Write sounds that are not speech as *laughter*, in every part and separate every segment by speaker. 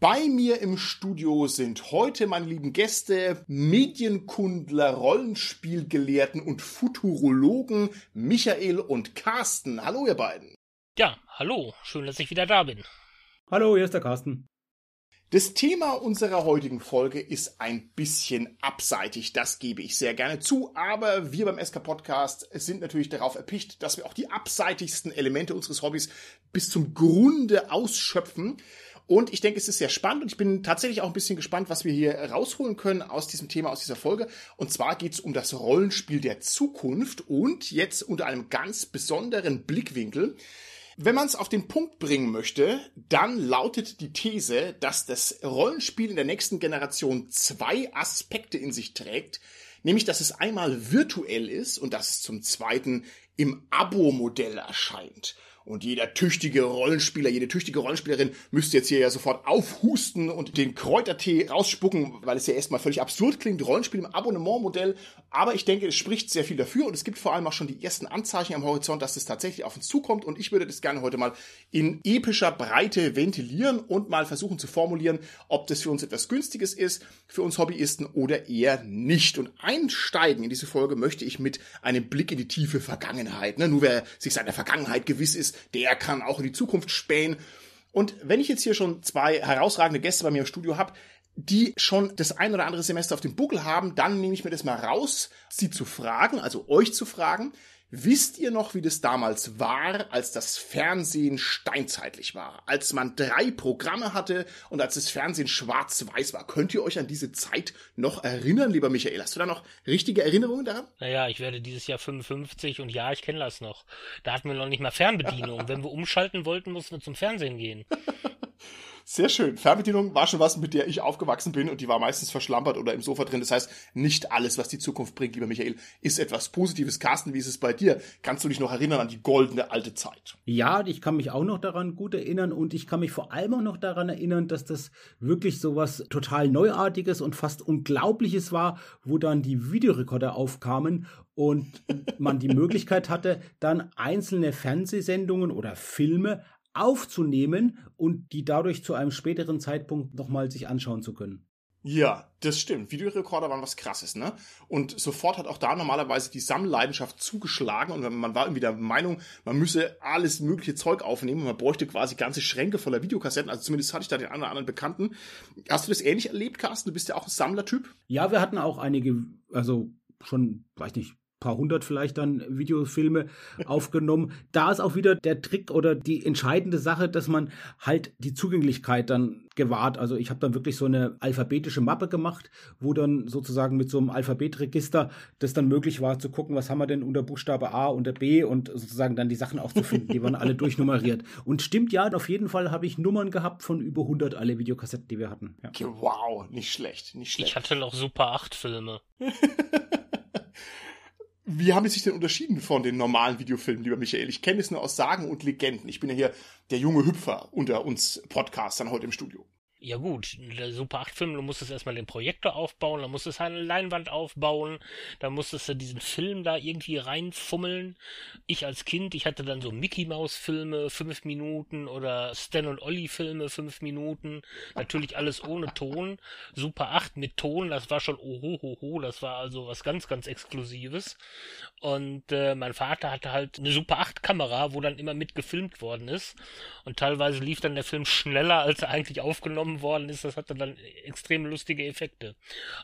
Speaker 1: Bei mir im Studio sind heute meine lieben Gäste Medienkundler, Rollenspielgelehrten und Futurologen Michael und Carsten. Hallo ihr beiden.
Speaker 2: Ja, hallo, schön, dass ich wieder da bin.
Speaker 3: Hallo, hier ist der Carsten.
Speaker 1: Das Thema unserer heutigen Folge ist ein bisschen abseitig, das gebe ich sehr gerne zu, aber wir beim SK Podcast sind natürlich darauf erpicht, dass wir auch die abseitigsten Elemente unseres Hobbys bis zum Grunde ausschöpfen. Und ich denke, es ist sehr spannend und ich bin tatsächlich auch ein bisschen gespannt, was wir hier rausholen können aus diesem Thema, aus dieser Folge. Und zwar geht es um das Rollenspiel der Zukunft und jetzt unter einem ganz besonderen Blickwinkel. Wenn man es auf den Punkt bringen möchte, dann lautet die These, dass das Rollenspiel in der nächsten Generation zwei Aspekte in sich trägt, nämlich dass es einmal virtuell ist und dass es zum zweiten im Abo-Modell erscheint. Und jeder tüchtige Rollenspieler, jede tüchtige Rollenspielerin müsste jetzt hier ja sofort aufhusten und den Kräutertee rausspucken, weil es ja erstmal völlig absurd klingt. Rollenspiel im Abonnementmodell. Aber ich denke, es spricht sehr viel dafür und es gibt vor allem auch schon die ersten Anzeichen am Horizont, dass es tatsächlich auf uns zukommt. Und ich würde das gerne heute mal in epischer Breite ventilieren und mal versuchen zu formulieren, ob das für uns etwas Günstiges ist, für uns Hobbyisten oder eher nicht. Und einsteigen in diese Folge möchte ich mit einem Blick in die tiefe Vergangenheit. Ne? Nur wer sich seiner Vergangenheit gewiss ist, der kann auch in die Zukunft spähen. Und wenn ich jetzt hier schon zwei herausragende Gäste bei mir im Studio habe, die schon das ein oder andere Semester auf dem Buckel haben, dann nehme ich mir das mal raus, sie zu fragen, also euch zu fragen, Wisst ihr noch, wie das damals war, als das Fernsehen steinzeitlich war? Als man drei Programme hatte und als das Fernsehen schwarz-weiß war? Könnt ihr euch an diese Zeit noch erinnern, lieber Michael? Hast du da noch richtige Erinnerungen daran?
Speaker 2: Naja, ich werde dieses Jahr 55 und ja, ich kenne das noch. Da hatten wir noch nicht mal Fernbedienung. *laughs* Wenn wir umschalten wollten, mussten wir zum Fernsehen gehen. *laughs*
Speaker 1: Sehr schön. Fernbedienung war schon was, mit der ich aufgewachsen bin und die war meistens verschlampert oder im Sofa drin. Das heißt, nicht alles, was die Zukunft bringt, lieber Michael, ist etwas Positives. Carsten, wie ist es bei dir? Kannst du dich noch erinnern an die goldene alte Zeit?
Speaker 3: Ja, ich kann mich auch noch daran gut erinnern und ich kann mich vor allem auch noch daran erinnern, dass das wirklich so was total Neuartiges und fast Unglaubliches war, wo dann die Videorekorder aufkamen und man die Möglichkeit hatte, dann einzelne Fernsehsendungen oder Filme aufzunehmen und die dadurch zu einem späteren Zeitpunkt nochmal sich anschauen zu können.
Speaker 1: Ja, das stimmt. Videorekorder waren was krasses, ne? Und sofort hat auch da normalerweise die Sammleidenschaft zugeschlagen und man war irgendwie der Meinung, man müsse alles mögliche Zeug aufnehmen. Man bräuchte quasi ganze Schränke voller Videokassetten. Also zumindest hatte ich da den einen oder anderen Bekannten. Hast du das ähnlich erlebt, Carsten? Du bist ja auch ein Sammlertyp.
Speaker 3: Ja, wir hatten auch einige, also schon, weiß nicht, paar hundert vielleicht dann Videofilme aufgenommen. *laughs* Da ist auch wieder der Trick oder die entscheidende Sache, dass man halt die Zugänglichkeit dann gewahrt. Also ich habe dann wirklich so eine alphabetische Mappe gemacht, wo dann sozusagen mit so einem Alphabetregister das dann möglich war zu gucken, was haben wir denn unter Buchstabe A unter B und sozusagen dann die Sachen auch zu finden. Die waren alle *laughs* durchnummeriert. Und stimmt ja, auf jeden Fall habe ich Nummern gehabt von über 100 alle Videokassetten, die wir hatten. Ja.
Speaker 1: Wow, nicht schlecht, nicht schlecht.
Speaker 2: Ich hatte noch Super 8 Filme. *laughs*
Speaker 1: Wie haben die sich denn unterschieden von den normalen Videofilmen, lieber Michael? Ich kenne es nur aus Sagen und Legenden. Ich bin ja hier der junge Hüpfer unter uns Podcastern heute im Studio.
Speaker 2: Ja gut, der Super 8 Film, du musstest erstmal den Projektor aufbauen, dann musstest du eine Leinwand aufbauen, dann musstest du diesen Film da irgendwie reinfummeln. Ich als Kind, ich hatte dann so Mickey Maus Filme, fünf Minuten oder Stan und Ollie Filme, fünf Minuten. Natürlich alles ohne Ton. Super 8 mit Ton, das war schon ohohoho, das war also was ganz, ganz Exklusives. Und äh, mein Vater hatte halt eine Super 8 Kamera, wo dann immer mit gefilmt worden ist. Und teilweise lief dann der Film schneller, als er eigentlich aufgenommen aufgenommen worden ist, das hatte dann extrem lustige Effekte.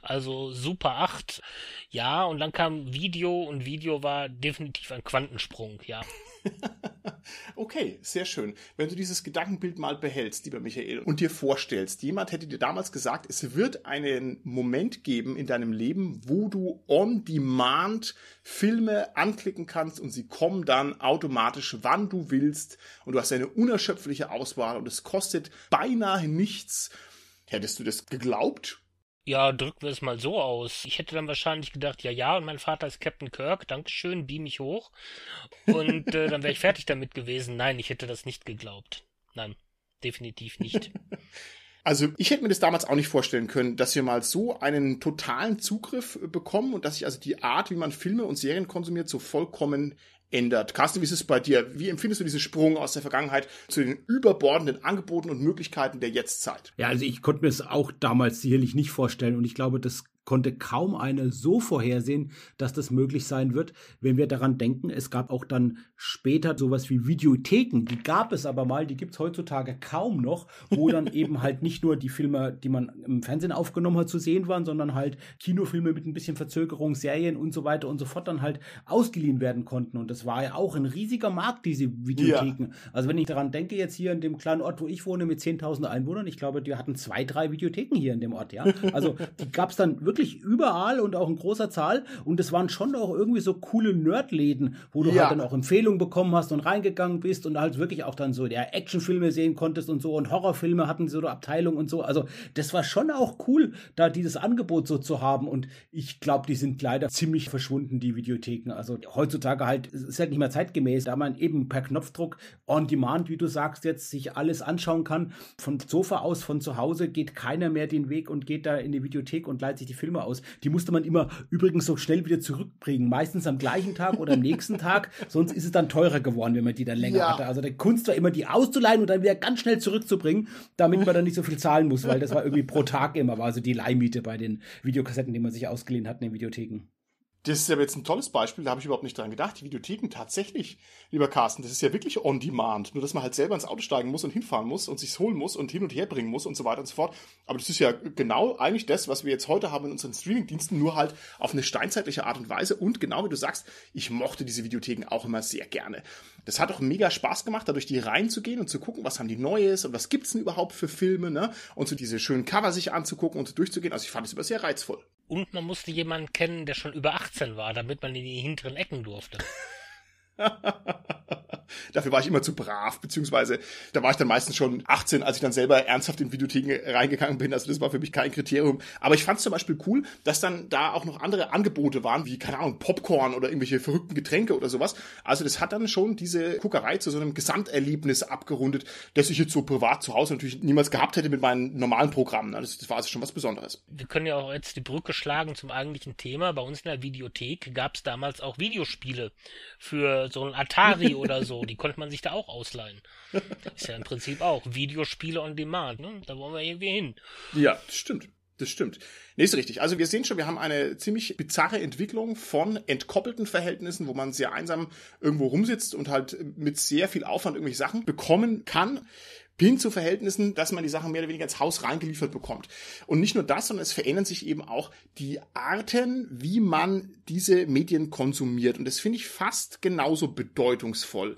Speaker 2: Also Super 8, ja, und dann kam Video und Video war definitiv ein Quantensprung, ja. *laughs*
Speaker 1: okay, sehr schön. Wenn du dieses Gedankenbild mal behältst, lieber Michael, und dir vorstellst, jemand hätte dir damals gesagt, es wird einen Moment geben in deinem Leben, wo du on demand Filme anklicken kannst und sie kommen dann automatisch, wann du willst und du hast eine unerschöpfliche Auswahl und es kostet beinahe nichts. Hättest du das geglaubt?
Speaker 2: Ja, drücken wir es mal so aus. Ich hätte dann wahrscheinlich gedacht, ja, ja, und mein Vater ist Captain Kirk, Dankeschön, beam mich hoch. Und äh, dann wäre ich fertig damit gewesen. Nein, ich hätte das nicht geglaubt. Nein, definitiv nicht. *laughs*
Speaker 1: Also ich hätte mir das damals auch nicht vorstellen können, dass wir mal so einen totalen Zugriff bekommen und dass sich also die Art, wie man Filme und Serien konsumiert, so vollkommen ändert. Carsten, wie ist es bei dir? Wie empfindest du diesen Sprung aus der Vergangenheit zu den überbordenden Angeboten und Möglichkeiten der Jetztzeit?
Speaker 3: Ja, also ich konnte mir es auch damals sicherlich nicht vorstellen und ich glaube, das konnte kaum eine so vorhersehen, dass das möglich sein wird, wenn wir daran denken, es gab auch dann später sowas wie Videotheken, die gab es aber mal, die gibt es heutzutage kaum noch, wo *laughs* dann eben halt nicht nur die Filme, die man im Fernsehen aufgenommen hat, zu sehen waren, sondern halt Kinofilme mit ein bisschen Verzögerung, Serien und so weiter und so fort dann halt ausgeliehen werden konnten. Und das war ja auch ein riesiger Markt, diese Videotheken. Ja. Also wenn ich daran denke, jetzt hier in dem kleinen Ort, wo ich wohne, mit 10.000 Einwohnern, ich glaube, die hatten zwei, drei Videotheken hier in dem Ort, ja. Also die gab es dann wirklich wirklich überall und auch in großer Zahl. Und es waren schon auch irgendwie so coole Nerdläden, wo du ja. halt dann auch Empfehlungen bekommen hast und reingegangen bist und halt wirklich auch dann so der Actionfilme sehen konntest und so und Horrorfilme hatten so eine Abteilung und so. Also das war schon auch cool, da dieses Angebot so zu haben. Und ich glaube, die sind leider ziemlich verschwunden, die Videotheken. Also heutzutage halt, es ist halt nicht mehr zeitgemäß, da man eben per Knopfdruck on demand, wie du sagst, jetzt sich alles anschauen kann. Von Sofa aus, von zu Hause geht keiner mehr den Weg und geht da in die Videothek und leitet sich die Filme aus. Die musste man immer übrigens so schnell wieder zurückbringen. Meistens am gleichen Tag oder am nächsten Tag. *laughs* Sonst ist es dann teurer geworden, wenn man die dann länger ja. hatte. Also der Kunst war immer, die auszuleihen und dann wieder ganz schnell zurückzubringen, damit man dann nicht so viel zahlen muss, weil das war irgendwie pro Tag immer, war also die Leihmiete bei den Videokassetten, die man sich ausgeliehen hat in den Videotheken.
Speaker 1: Das ist ja jetzt ein tolles Beispiel, da habe ich überhaupt nicht dran gedacht. Die Videotheken tatsächlich, lieber Carsten, das ist ja wirklich on demand. Nur, dass man halt selber ins Auto steigen muss und hinfahren muss und sich's holen muss und hin und her bringen muss und so weiter und so fort. Aber das ist ja genau eigentlich das, was wir jetzt heute haben in unseren Streamingdiensten, nur halt auf eine steinzeitliche Art und Weise. Und genau wie du sagst, ich mochte diese Videotheken auch immer sehr gerne. Das hat auch mega Spaß gemacht, da durch die Reihen zu gehen und zu gucken, was haben die Neues und was gibt's denn überhaupt für Filme, ne? Und so diese schönen Cover sich anzugucken und durchzugehen. Also ich fand es immer sehr reizvoll.
Speaker 2: Und man musste jemanden kennen, der schon über 18 war, damit man in die hinteren Ecken durfte. *laughs* *laughs*
Speaker 1: Dafür war ich immer zu brav, beziehungsweise da war ich dann meistens schon 18, als ich dann selber ernsthaft in Videotheken reingegangen bin. Also das war für mich kein Kriterium. Aber ich fand es zum Beispiel cool, dass dann da auch noch andere Angebote waren, wie, keine Ahnung, Popcorn oder irgendwelche verrückten Getränke oder sowas. Also das hat dann schon diese Guckerei zu so einem Gesamterlebnis abgerundet, das ich jetzt so privat zu Hause natürlich niemals gehabt hätte mit meinen normalen Programmen. Das, das war also schon was Besonderes.
Speaker 2: Wir können ja auch jetzt die Brücke schlagen zum eigentlichen Thema. Bei uns in der Videothek gab es damals auch Videospiele für so ein Atari oder so. Die konnte man sich da auch ausleihen. Ist ja im Prinzip auch Videospiele on Demand. Ne? Da wollen wir irgendwie hin.
Speaker 1: Ja, das stimmt. Das stimmt. Nee, ist richtig. Also wir sehen schon, wir haben eine ziemlich bizarre Entwicklung von entkoppelten Verhältnissen, wo man sehr einsam irgendwo rumsitzt und halt mit sehr viel Aufwand irgendwelche Sachen bekommen kann hin zu Verhältnissen, dass man die Sachen mehr oder weniger ins Haus reingeliefert bekommt. Und nicht nur das, sondern es verändern sich eben auch die Arten, wie man diese Medien konsumiert. Und das finde ich fast genauso bedeutungsvoll.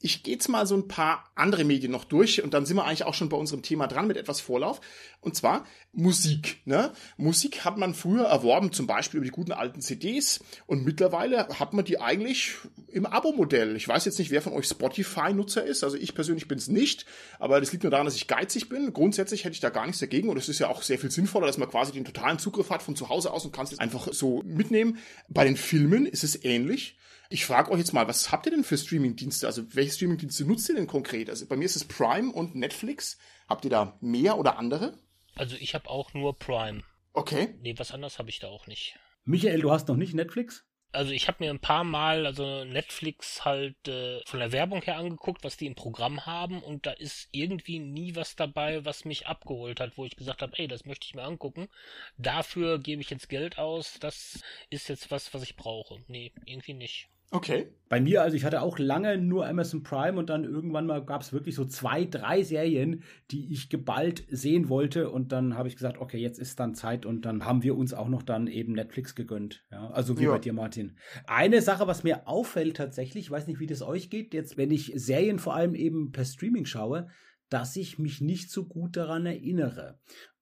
Speaker 1: Ich gehe jetzt mal so ein paar andere Medien noch durch und dann sind wir eigentlich auch schon bei unserem Thema dran mit etwas Vorlauf. Und zwar Musik. Ne? Musik hat man früher erworben, zum Beispiel über die guten alten CDs und mittlerweile hat man die eigentlich im Abo-Modell. Ich weiß jetzt nicht, wer von euch Spotify-Nutzer ist. Also ich persönlich bin es nicht, aber das liegt nur daran, dass ich geizig bin. Grundsätzlich hätte ich da gar nichts dagegen und es ist ja auch sehr viel sinnvoller, dass man quasi den totalen Zugriff hat von zu Hause aus und kann es einfach so mitnehmen. Bei den Filmen ist es ähnlich. Ich frage euch jetzt mal, was habt ihr denn für Streamingdienste? Also welche Streamingdienste nutzt ihr denn konkret? Also bei mir ist es Prime und Netflix. Habt ihr da mehr oder andere?
Speaker 2: Also ich habe auch nur Prime.
Speaker 1: Okay.
Speaker 2: Nee, was anderes habe ich da auch nicht.
Speaker 3: Michael, du hast noch nicht Netflix?
Speaker 2: Also ich habe mir ein paar Mal also Netflix halt äh, von der Werbung her angeguckt, was die im Programm haben und da ist irgendwie nie was dabei, was mich abgeholt hat, wo ich gesagt habe, ey, das möchte ich mir angucken. Dafür gebe ich jetzt Geld aus. Das ist jetzt was, was ich brauche. Nee, irgendwie nicht.
Speaker 1: Okay.
Speaker 3: Bei mir, also ich hatte auch lange nur Amazon Prime und dann irgendwann mal gab es wirklich so zwei, drei Serien, die ich geballt sehen wollte und dann habe ich gesagt, okay, jetzt ist dann Zeit und dann haben wir uns auch noch dann eben Netflix gegönnt. Ja, also wie ja. bei dir, Martin. Eine Sache, was mir auffällt tatsächlich, ich weiß nicht, wie das euch geht, jetzt, wenn ich Serien vor allem eben per Streaming schaue, dass ich mich nicht so gut daran erinnere.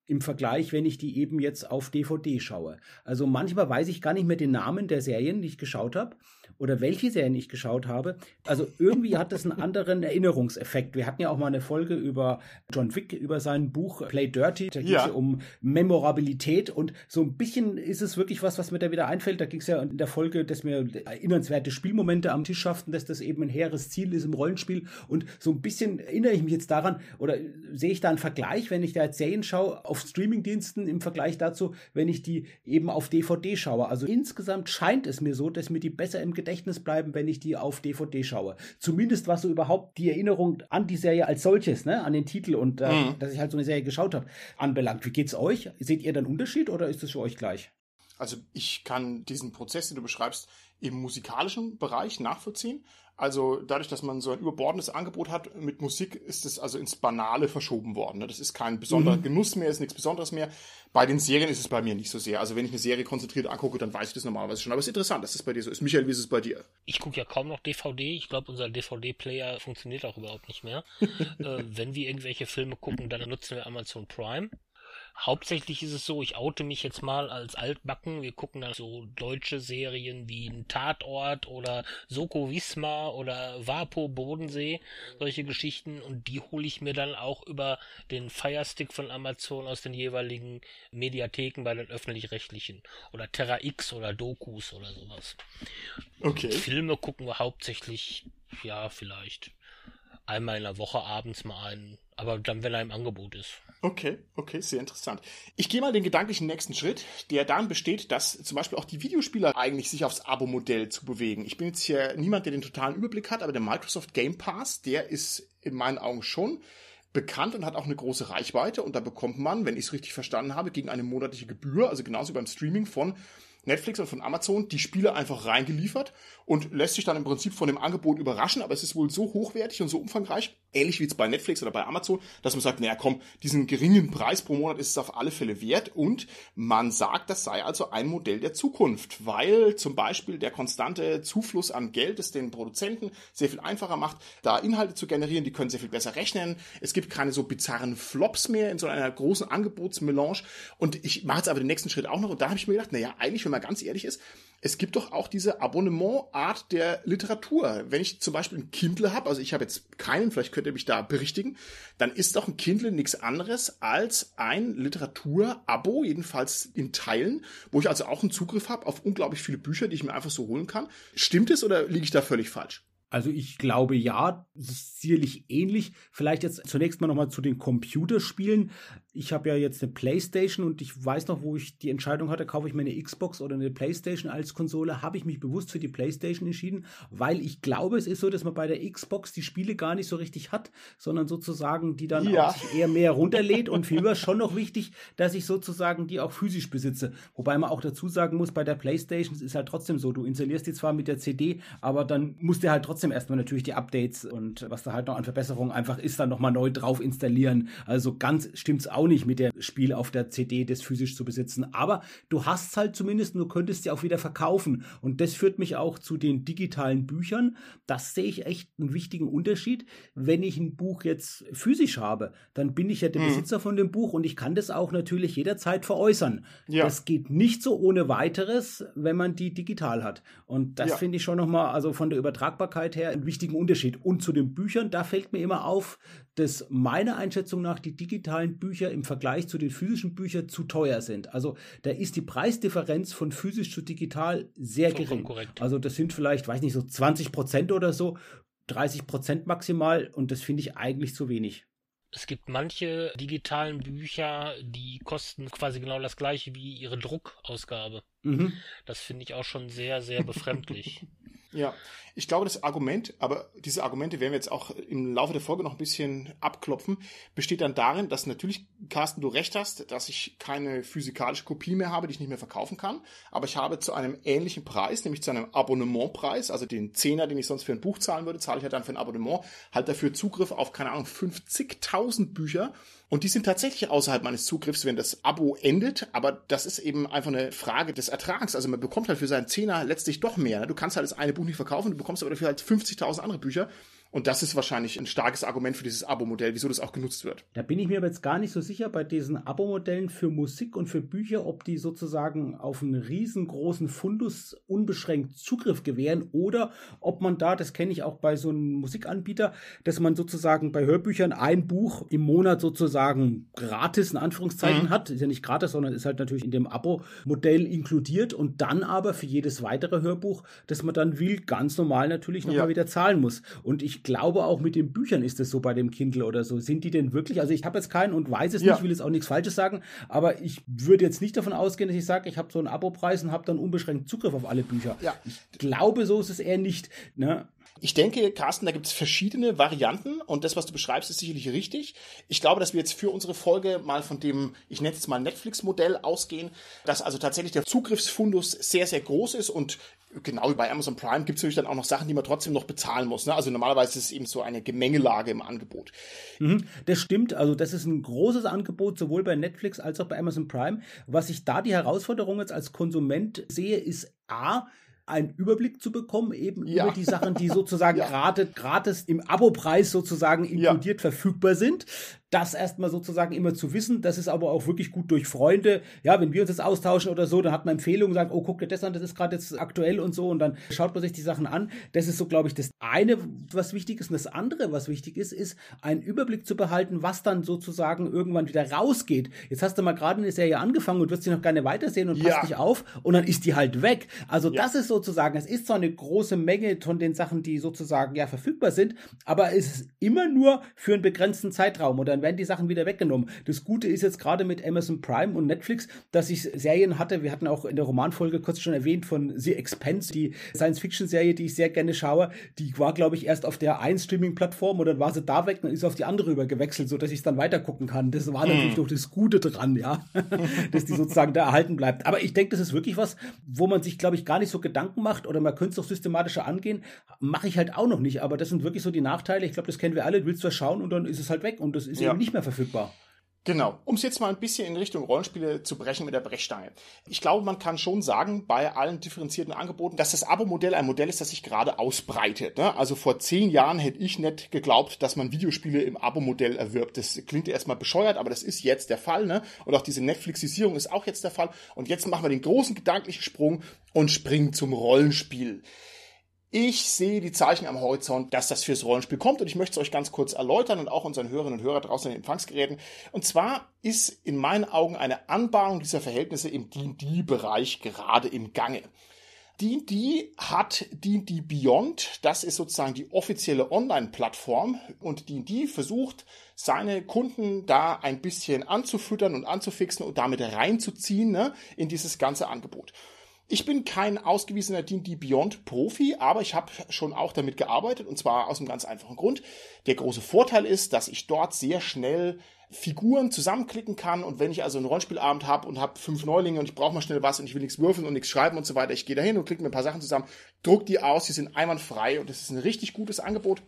Speaker 3: Im Vergleich, wenn ich die eben jetzt auf DVD schaue. Also manchmal weiß ich gar nicht mehr den Namen der Serien, die ich geschaut habe oder welche Serien ich geschaut habe. Also irgendwie hat das einen *laughs* anderen Erinnerungseffekt. Wir hatten ja auch mal eine Folge über John Wick, über sein Buch Play Dirty. Da ging es ja. ja um Memorabilität und so ein bisschen ist es wirklich was, was mir da wieder einfällt. Da ging es ja in der Folge, dass mir erinnernswerte Spielmomente am Tisch schafften, dass das eben ein hehres Ziel ist im Rollenspiel. Und so ein bisschen erinnere ich mich jetzt daran oder sehe ich da einen Vergleich, wenn ich da jetzt Serien schaue auf Streamingdiensten im Vergleich dazu, wenn ich die eben auf DVD schaue. Also insgesamt scheint es mir so, dass mir die besser im Gedächtnis bleiben, wenn ich die auf DVD schaue. Zumindest was so überhaupt die Erinnerung an die Serie als solches, ne, an den Titel und äh, mhm. dass ich halt so eine Serie geschaut habe, anbelangt. Wie geht's euch? Seht ihr dann Unterschied oder ist es für euch gleich?
Speaker 1: Also ich kann diesen Prozess, den du beschreibst, im musikalischen Bereich nachvollziehen. Also dadurch, dass man so ein überbordendes Angebot hat mit Musik, ist es also ins Banale verschoben worden. Ne? Das ist kein besonderer mhm. Genuss mehr, ist nichts Besonderes mehr. Bei den Serien ist es bei mir nicht so sehr. Also wenn ich eine Serie konzentriert angucke, dann weiß ich das normalerweise schon. Aber es ist interessant, dass das bei dir so ist. Michael, wie ist es bei dir?
Speaker 2: Ich gucke ja kaum noch DVD. Ich glaube, unser DVD-Player funktioniert auch überhaupt nicht mehr. *laughs* äh, wenn wir irgendwelche Filme gucken, dann nutzen wir Amazon Prime. Hauptsächlich ist es so, ich oute mich jetzt mal als Altbacken. Wir gucken dann so deutsche Serien wie ein Tatort oder Soko Wismar oder Vapo Bodensee, solche Geschichten. Und die hole ich mir dann auch über den Firestick von Amazon aus den jeweiligen Mediatheken bei den öffentlich-rechtlichen. Oder Terra X oder Dokus oder sowas. Okay. Filme gucken wir hauptsächlich, ja, vielleicht einmal in der Woche abends mal einen. Aber dann, wenn er im Angebot ist.
Speaker 1: Okay, okay, sehr interessant. Ich gehe mal den gedanklichen nächsten Schritt, der dann besteht, dass zum Beispiel auch die Videospieler eigentlich sich aufs Abo-Modell zu bewegen. Ich bin jetzt hier niemand, der den totalen Überblick hat, aber der Microsoft Game Pass, der ist in meinen Augen schon bekannt und hat auch eine große Reichweite und da bekommt man, wenn ich es richtig verstanden habe, gegen eine monatliche Gebühr, also genauso beim Streaming von Netflix und von Amazon die Spiele einfach reingeliefert und lässt sich dann im Prinzip von dem Angebot überraschen, aber es ist wohl so hochwertig und so umfangreich, ähnlich wie jetzt bei Netflix oder bei Amazon, dass man sagt, naja komm, diesen geringen Preis pro Monat ist es auf alle Fälle wert und man sagt, das sei also ein Modell der Zukunft, weil zum Beispiel der konstante Zufluss an Geld es den Produzenten sehr viel einfacher macht, da Inhalte zu generieren, die können sehr viel besser rechnen, es gibt keine so bizarren Flops mehr in so einer großen Angebotsmelange. Und ich mache jetzt aber den nächsten Schritt auch noch. Und da habe ich mir gedacht, naja, eigentlich, wenn man ganz ehrlich ist, es gibt doch auch diese Abonnementart der Literatur. Wenn ich zum Beispiel ein Kindle habe, also ich habe jetzt keinen, vielleicht könnt ihr mich da berichtigen, dann ist doch ein Kindle nichts anderes als ein Literatur-Abo, jedenfalls in Teilen, wo ich also auch einen Zugriff habe auf unglaublich viele Bücher, die ich mir einfach so holen kann. Stimmt es oder liege ich da völlig falsch?
Speaker 3: Also ich glaube ja, es ist sicherlich ähnlich. Vielleicht jetzt zunächst mal nochmal zu den Computerspielen ich habe ja jetzt eine Playstation und ich weiß noch, wo ich die Entscheidung hatte, kaufe ich mir eine Xbox oder eine Playstation als Konsole, habe ich mich bewusst für die Playstation entschieden, weil ich glaube, es ist so, dass man bei der Xbox die Spiele gar nicht so richtig hat, sondern sozusagen die dann ja. eher mehr runterlädt und viel war schon noch wichtig, dass ich sozusagen die auch physisch besitze. Wobei man auch dazu sagen muss, bei der Playstation ist halt trotzdem so, du installierst die zwar mit der CD, aber dann musst du halt trotzdem erstmal natürlich die Updates und was da halt noch an Verbesserungen einfach ist, dann nochmal neu drauf installieren. Also ganz stimmt's auch auch nicht mit dem Spiel auf der CD, das physisch zu besitzen. Aber du hast halt zumindest, du könntest sie auch wieder verkaufen. Und das führt mich auch zu den digitalen Büchern. Das sehe ich echt einen wichtigen Unterschied. Wenn ich ein Buch jetzt physisch habe, dann bin ich ja der mhm. Besitzer von dem Buch und ich kann das auch natürlich jederzeit veräußern. Ja. Das geht nicht so ohne weiteres, wenn man die digital hat. Und das ja. finde ich schon nochmal, also von der Übertragbarkeit her, einen wichtigen Unterschied. Und zu den Büchern, da fällt mir immer auf, dass meiner Einschätzung nach die digitalen Bücher im Vergleich zu den physischen Büchern zu teuer sind. Also da ist die Preisdifferenz von physisch zu digital sehr Vollkommen gering. Korrekt. Also das sind vielleicht, weiß nicht, so 20 Prozent oder so, 30 Prozent maximal und das finde ich eigentlich zu wenig.
Speaker 2: Es gibt manche digitalen Bücher, die kosten quasi genau das gleiche wie ihre Druckausgabe. Mhm. Das finde ich auch schon sehr, sehr befremdlich. *laughs*
Speaker 1: Ja, ich glaube, das Argument, aber diese Argumente werden wir jetzt auch im Laufe der Folge noch ein bisschen abklopfen, besteht dann darin, dass natürlich, Carsten, du recht hast, dass ich keine physikalische Kopie mehr habe, die ich nicht mehr verkaufen kann, aber ich habe zu einem ähnlichen Preis, nämlich zu einem Abonnementpreis, also den Zehner, den ich sonst für ein Buch zahlen würde, zahle ich halt dann für ein Abonnement, halt dafür Zugriff auf, keine Ahnung, 50.000 Bücher und die sind tatsächlich außerhalb meines Zugriffs, wenn das Abo endet. Aber das ist eben einfach eine Frage des Ertrags. Also man bekommt halt für seinen Zehner letztlich doch mehr. Du kannst halt das eine Buch nicht verkaufen, du bekommst aber dafür halt 50.000 andere Bücher. Und das ist wahrscheinlich ein starkes Argument für dieses Abo-Modell, wieso das auch genutzt wird.
Speaker 3: Da bin ich mir aber jetzt gar nicht so sicher bei diesen Abo-Modellen für Musik und für Bücher, ob die sozusagen auf einen riesengroßen Fundus unbeschränkt Zugriff gewähren oder ob man da, das kenne ich auch bei so einem Musikanbieter, dass man sozusagen bei Hörbüchern ein Buch im Monat sozusagen gratis in Anführungszeichen mhm. hat. Ist ja nicht gratis, sondern ist halt natürlich in dem Abo-Modell inkludiert und dann aber für jedes weitere Hörbuch, das man dann will, ganz normal natürlich nochmal ja. wieder zahlen muss. Und ich glaube auch mit den Büchern ist es so bei dem Kindle oder so. Sind die denn wirklich, also ich habe jetzt keinen und weiß es ja. nicht, will jetzt auch nichts Falsches sagen, aber ich würde jetzt nicht davon ausgehen, dass ich sage, ich habe so einen Abo-Preis und habe dann unbeschränkt Zugriff auf alle Bücher. Ja. Ich glaube, so ist es eher nicht. Ne?
Speaker 1: Ich denke, Carsten, da gibt es verschiedene Varianten und das, was du beschreibst, ist sicherlich richtig. Ich glaube, dass wir jetzt für unsere Folge mal von dem, ich nenne es jetzt mal Netflix-Modell ausgehen, dass also tatsächlich der Zugriffsfundus sehr, sehr groß ist und genau wie bei Amazon Prime gibt es natürlich dann auch noch Sachen, die man trotzdem noch bezahlen muss. Ne? Also normalerweise ist es eben so eine Gemengelage im Angebot.
Speaker 3: Mhm, das stimmt. Also das ist ein großes Angebot, sowohl bei Netflix als auch bei Amazon Prime. Was ich da die Herausforderung jetzt als Konsument sehe, ist A, einen Überblick zu bekommen, eben ja. über die Sachen, die sozusagen *laughs* ja. gerade gratis im Abo-Preis sozusagen inkludiert ja. verfügbar sind das erstmal sozusagen immer zu wissen. Das ist aber auch wirklich gut durch Freunde. Ja, wenn wir uns jetzt austauschen oder so, dann hat man Empfehlungen, sagt, oh, guck dir das an, das ist gerade jetzt aktuell und so und dann schaut man sich die Sachen an. Das ist so, glaube ich, das eine, was wichtig ist. Und das andere, was wichtig ist, ist, einen Überblick zu behalten, was dann sozusagen irgendwann wieder rausgeht. Jetzt hast du mal gerade eine Serie angefangen und wirst sie noch gerne weitersehen und ja. passt nicht auf und dann ist die halt weg. Also ja. das ist sozusagen, es ist zwar eine große Menge von den Sachen, die sozusagen ja verfügbar sind, aber es ist immer nur für einen begrenzten Zeitraum oder dann werden die Sachen wieder weggenommen. Das Gute ist jetzt gerade mit Amazon Prime und Netflix, dass ich Serien hatte. Wir hatten auch in der Romanfolge kurz schon erwähnt von The Expense, die Science-Fiction-Serie, die ich sehr gerne schaue. Die war, glaube ich, erst auf der einen Streaming-Plattform und dann war sie da weg, dann ist auf die andere übergewechselt, sodass ich es dann weiter gucken kann. Das war natürlich mm. doch das Gute dran, ja, *laughs* dass die sozusagen da erhalten bleibt. Aber ich denke, das ist wirklich was, wo man sich, glaube ich, gar nicht so Gedanken macht oder man könnte es doch systematischer angehen. Mache ich halt auch noch nicht, aber das sind wirklich so die Nachteile. Ich glaube, das kennen wir alle. Du willst was schauen und dann ist es halt weg und das ist ja. Eben nicht mehr verfügbar.
Speaker 1: Genau, um es jetzt mal ein bisschen in Richtung Rollenspiele zu brechen mit der Brechstange. Ich glaube, man kann schon sagen, bei allen differenzierten Angeboten, dass das Abo-Modell ein Modell ist, das sich gerade ausbreitet. Ne? Also vor zehn Jahren hätte ich nicht geglaubt, dass man Videospiele im Abo-Modell erwirbt. Das klingt erstmal bescheuert, aber das ist jetzt der Fall. Ne? Und auch diese Netflixisierung ist auch jetzt der Fall. Und jetzt machen wir den großen gedanklichen Sprung und springen zum Rollenspiel. Ich sehe die Zeichen am Horizont, dass das fürs Rollenspiel kommt und ich möchte es euch ganz kurz erläutern und auch unseren Hörerinnen und Hörern draußen in den Empfangsgeräten. Und zwar ist in meinen Augen eine Anbahnung dieser Verhältnisse im D&D-Bereich gerade im Gange. D&D hat D&D Beyond, das ist sozusagen die offizielle Online-Plattform und D&D versucht, seine Kunden da ein bisschen anzufüttern und anzufixen und damit reinzuziehen ne, in dieses ganze Angebot. Ich bin kein ausgewiesener D&D Beyond Profi, aber ich habe schon auch damit gearbeitet und zwar aus einem ganz einfachen Grund. Der große Vorteil ist, dass ich dort sehr schnell Figuren zusammenklicken kann und wenn ich also einen Rollenspielabend habe und habe fünf Neulinge und ich brauche mal schnell was und ich will nichts würfeln und nichts schreiben und so weiter, ich gehe dahin und klicke mir ein paar Sachen zusammen, druck die aus, die sind einwandfrei und das ist ein richtig gutes Angebot.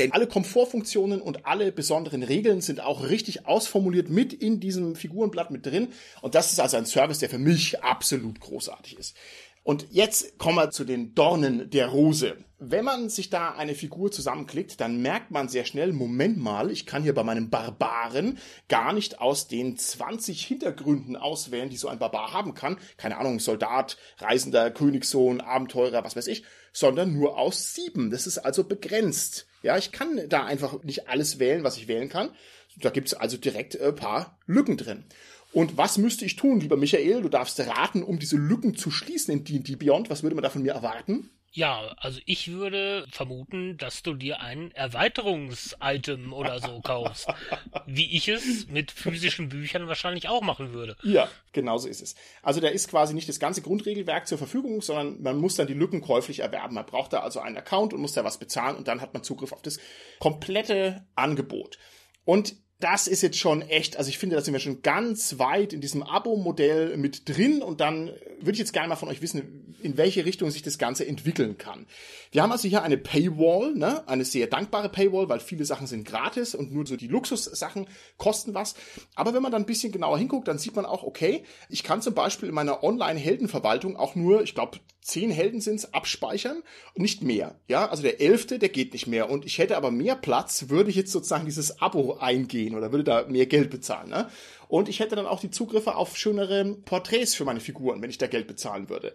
Speaker 1: Denn alle Komfortfunktionen und alle besonderen Regeln sind auch richtig ausformuliert mit in diesem Figurenblatt mit drin. Und das ist also ein Service, der für mich absolut großartig ist. Und jetzt kommen wir zu den Dornen der Rose. Wenn man sich da eine Figur zusammenklickt, dann merkt man sehr schnell, Moment mal, ich kann hier bei meinem Barbaren gar nicht aus den 20 Hintergründen auswählen, die so ein Barbar haben kann. Keine Ahnung, Soldat, Reisender, Königssohn, Abenteurer, was weiß ich, sondern nur aus sieben. Das ist also begrenzt. Ja, ich kann da einfach nicht alles wählen, was ich wählen kann. Da gibt's also direkt ein paar Lücken drin. Und was müsste ich tun, lieber Michael? Du darfst raten, um diese Lücken zu schließen in D&D Beyond. Was würde man da von mir erwarten?
Speaker 2: Ja, also ich würde vermuten, dass du dir ein Erweiterungs-Item oder so kaufst. *laughs* wie ich es mit physischen Büchern wahrscheinlich auch machen würde.
Speaker 1: Ja, genau so ist es. Also da ist quasi nicht das ganze Grundregelwerk zur Verfügung, sondern man muss dann die Lücken käuflich erwerben. Man braucht da also einen Account und muss da was bezahlen und dann hat man Zugriff auf das komplette Angebot. Und das ist jetzt schon echt, also ich finde, da sind wir schon ganz weit in diesem Abo-Modell mit drin und dann würde ich jetzt gerne mal von euch wissen, in welche Richtung sich das Ganze entwickeln kann. Wir haben also hier eine Paywall, ne? eine sehr dankbare Paywall, weil viele Sachen sind gratis und nur so die Luxussachen kosten was. Aber wenn man dann ein bisschen genauer hinguckt, dann sieht man auch, okay, ich kann zum Beispiel in meiner Online-Heldenverwaltung auch nur, ich glaube, zehn Helden sind's, abspeichern, nicht mehr. Ja, also der elfte, der geht nicht mehr. Und ich hätte aber mehr Platz, würde ich jetzt sozusagen dieses Abo eingehen oder würde da mehr Geld bezahlen. Ne? Und ich hätte dann auch die Zugriffe auf schönere Porträts für meine Figuren, wenn ich da Geld bezahlen würde.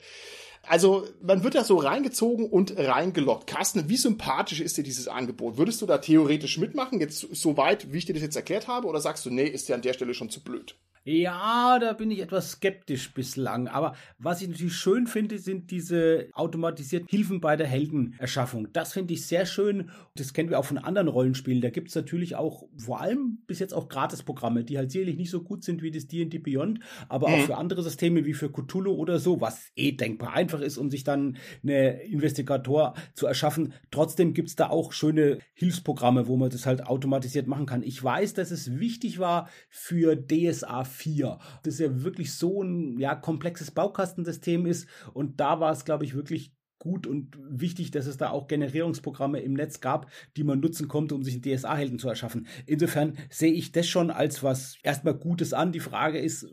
Speaker 1: Also man wird da so reingezogen und reingelockt. Carsten, wie sympathisch ist dir dieses Angebot? Würdest du da theoretisch mitmachen, jetzt so weit, wie ich dir das jetzt erklärt habe, oder sagst du, nee, ist dir an der Stelle schon zu blöd?
Speaker 3: Ja, da bin ich etwas skeptisch bislang. Aber was ich natürlich schön finde, sind diese automatisierten Hilfen bei der Heldenerschaffung. Das finde ich sehr schön. Das kennen wir auch von anderen Rollenspielen. Da gibt es natürlich auch vor allem bis jetzt auch Gratisprogramme, die halt sicherlich nicht so gut sind wie das D&D Beyond, aber mhm. auch für andere Systeme wie für Cthulhu oder so, was eh denkbar einfach ist, um sich dann eine Investigator zu erschaffen. Trotzdem gibt es da auch schöne Hilfsprogramme, wo man das halt automatisiert machen kann. Ich weiß, dass es wichtig war für DSA 4. Das ist ja wirklich so ein ja, komplexes Baukastensystem ist. Und da war es, glaube ich, wirklich gut und wichtig, dass es da auch Generierungsprogramme im Netz gab, die man nutzen konnte, um sich einen DSA-Helden zu erschaffen. Insofern sehe ich das schon als was erstmal Gutes an. Die Frage ist,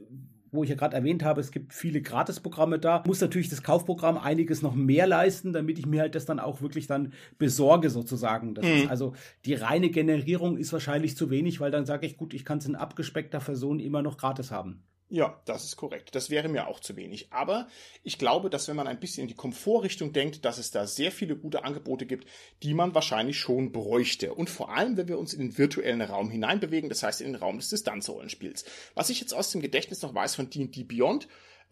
Speaker 3: wo ich ja gerade erwähnt habe, es gibt viele Gratisprogramme da. Muss natürlich das Kaufprogramm einiges noch mehr leisten, damit ich mir halt das dann auch wirklich dann besorge sozusagen. Das mhm. ist also die reine Generierung ist wahrscheinlich zu wenig, weil dann sage ich, gut, ich kann es in abgespeckter Version immer noch gratis haben.
Speaker 1: Ja, das ist korrekt. Das wäre mir auch zu wenig. Aber ich glaube, dass wenn man ein bisschen in die Komfortrichtung denkt, dass es da sehr viele gute Angebote gibt, die man wahrscheinlich schon bräuchte. Und vor allem, wenn wir uns in den virtuellen Raum hineinbewegen, das heißt in den Raum des Distanzrollenspiels. Was ich jetzt aus dem Gedächtnis noch weiß von D&D Beyond,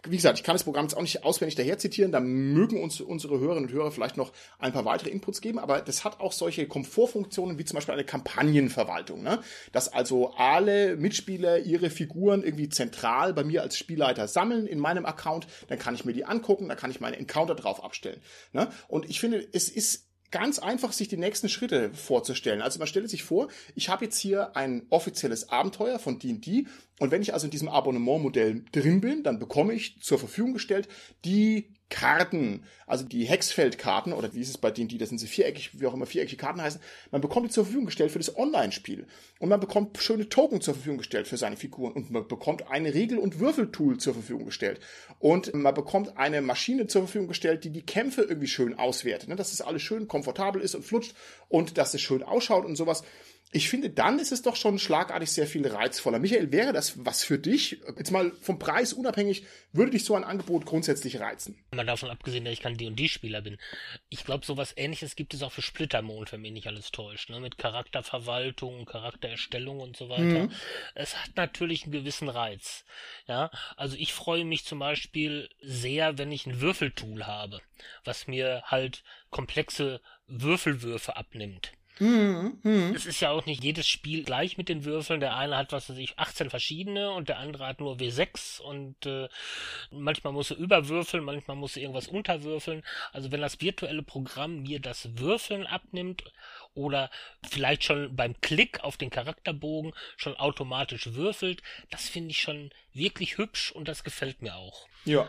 Speaker 1: wie gesagt, ich kann das Programm jetzt auch nicht auswendig daher zitieren, da mögen uns unsere Hörerinnen und Hörer vielleicht noch ein paar weitere Inputs geben, aber das hat auch solche Komfortfunktionen wie zum Beispiel eine Kampagnenverwaltung, ne? dass also alle Mitspieler ihre Figuren irgendwie zentral bei mir als Spielleiter sammeln in meinem Account, dann kann ich mir die angucken, dann kann ich meine Encounter drauf abstellen. Ne? Und ich finde, es ist ganz einfach, sich die nächsten Schritte vorzustellen. Also man stellt sich vor, ich habe jetzt hier ein offizielles Abenteuer von D&D und wenn ich also in diesem Abonnementmodell drin bin, dann bekomme ich zur Verfügung gestellt die Karten, also die Hexfeldkarten oder wie ist es bei D&D, das sind sie viereckig, wie auch immer viereckige Karten heißen, man bekommt die zur Verfügung gestellt für das Online-Spiel. Und man bekommt schöne Token zur Verfügung gestellt für seine Figuren. Und man bekommt ein Regel- und Würfeltool zur Verfügung gestellt. Und man bekommt eine Maschine zur Verfügung gestellt, die die Kämpfe irgendwie schön auswertet, ne? dass das alles schön komfortabel ist und flutscht und dass es schön ausschaut und sowas ich finde, dann ist es doch schon schlagartig sehr viel reizvoller. Michael, wäre das was für dich? Jetzt mal vom Preis unabhängig, würde dich so ein Angebot grundsätzlich reizen?
Speaker 2: Mal davon abgesehen, dass ich kein D&D-Spieler bin. Ich glaube, sowas ähnliches gibt es auch für Splittermond, wenn mich nicht alles täuscht, ne? Mit Charakterverwaltung, Charaktererstellung und so weiter. Mhm. Es hat natürlich einen gewissen Reiz. Ja, also ich freue mich zum Beispiel sehr, wenn ich ein Würfeltool habe, was mir halt komplexe Würfelwürfe abnimmt. Mhm, mh. Es ist ja auch nicht jedes Spiel gleich mit den Würfeln. Der eine hat, was weiß ich, 18 verschiedene und der andere hat nur W6 und äh, manchmal muss er überwürfeln, manchmal muss er irgendwas unterwürfeln. Also wenn das virtuelle Programm mir das Würfeln abnimmt oder vielleicht schon beim Klick auf den Charakterbogen schon automatisch würfelt, das finde ich schon wirklich hübsch und das gefällt mir auch.
Speaker 1: Ja.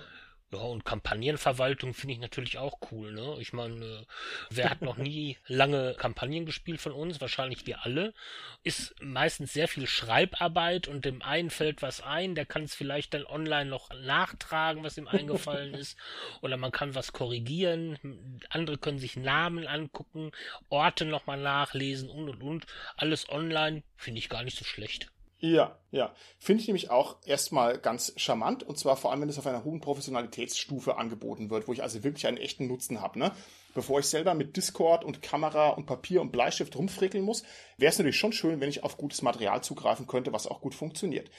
Speaker 2: Ja, und Kampagnenverwaltung finde ich natürlich auch cool, ne? Ich meine, wer hat noch nie lange Kampagnen gespielt von uns? Wahrscheinlich wir alle. Ist meistens sehr viel Schreibarbeit und dem einen fällt was ein, der kann es vielleicht dann online noch nachtragen, was ihm eingefallen ist. Oder man kann was korrigieren. Andere können sich Namen angucken, Orte nochmal nachlesen und und und. Alles online finde ich gar nicht so schlecht.
Speaker 1: Ja, ja. Finde ich nämlich auch erstmal ganz charmant und zwar vor allem, wenn es auf einer hohen Professionalitätsstufe angeboten wird, wo ich also wirklich einen echten Nutzen habe, ne? Bevor ich selber mit Discord und Kamera und Papier und Bleistift rumfrickeln muss, wäre es natürlich schon schön, wenn ich auf gutes Material zugreifen könnte, was auch gut funktioniert.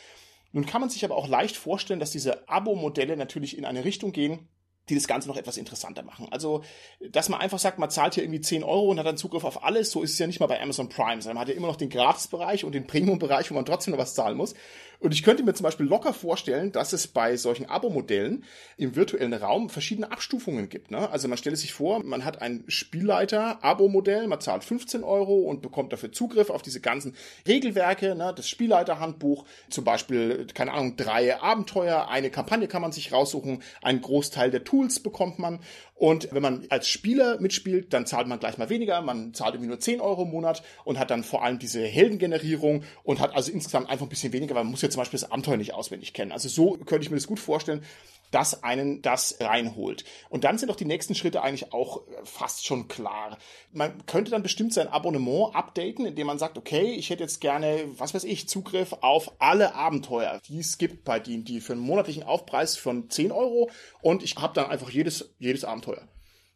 Speaker 1: Nun kann man sich aber auch leicht vorstellen, dass diese Abo-Modelle natürlich in eine Richtung gehen, die das Ganze noch etwas interessanter machen. Also, dass man einfach sagt, man zahlt hier irgendwie 10 Euro und hat dann Zugriff auf alles, so ist es ja nicht mal bei Amazon Prime, sondern man hat ja immer noch den Gratis-Bereich und den Premium-Bereich, wo man trotzdem noch was zahlen muss. Und ich könnte mir zum Beispiel locker vorstellen, dass es bei solchen Abo-Modellen im virtuellen Raum verschiedene Abstufungen gibt. Ne? Also man stelle sich vor, man hat ein Spielleiter-Abo-Modell, man zahlt 15 Euro und bekommt dafür Zugriff auf diese ganzen Regelwerke, ne? das Spielleiter-Handbuch, zum Beispiel, keine Ahnung, drei Abenteuer, eine Kampagne kann man sich raussuchen, einen Großteil der Tools bekommt man und wenn man als Spieler mitspielt, dann zahlt man gleich mal weniger. Man zahlt irgendwie nur 10 Euro im Monat und hat dann vor allem diese Heldengenerierung und hat also insgesamt einfach ein bisschen weniger, weil man muss ja zum Beispiel das Abenteuer nicht auswendig kennen. Also so könnte ich mir das gut vorstellen, dass einen das reinholt. Und dann sind doch die nächsten Schritte eigentlich auch äh, fast schon klar. Man könnte dann bestimmt sein Abonnement updaten, indem man sagt, okay, ich hätte jetzt gerne, was weiß ich, Zugriff auf alle Abenteuer, die es gibt bei D&D für einen monatlichen Aufpreis von 10 Euro und ich habe dann einfach jedes, jedes Abenteuer.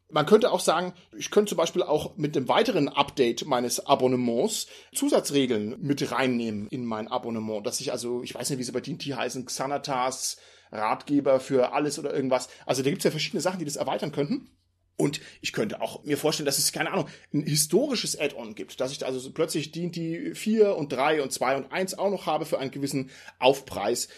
Speaker 1: Man könnte auch sagen, ich könnte zum Beispiel auch mit dem weiteren Update meines Abonnements Zusatzregeln mit reinnehmen in mein Abonnement, dass ich also, ich weiß nicht, wie sie bei D&T heißen, Xanatas, Ratgeber für alles oder irgendwas. Also da gibt es ja verschiedene Sachen, die das erweitern könnten. Und ich könnte auch mir vorstellen, dass es, keine Ahnung, ein historisches Add-on gibt, dass ich also so plötzlich D&D 4 und 3 und 2 und 1 auch noch habe für einen gewissen Aufpreis.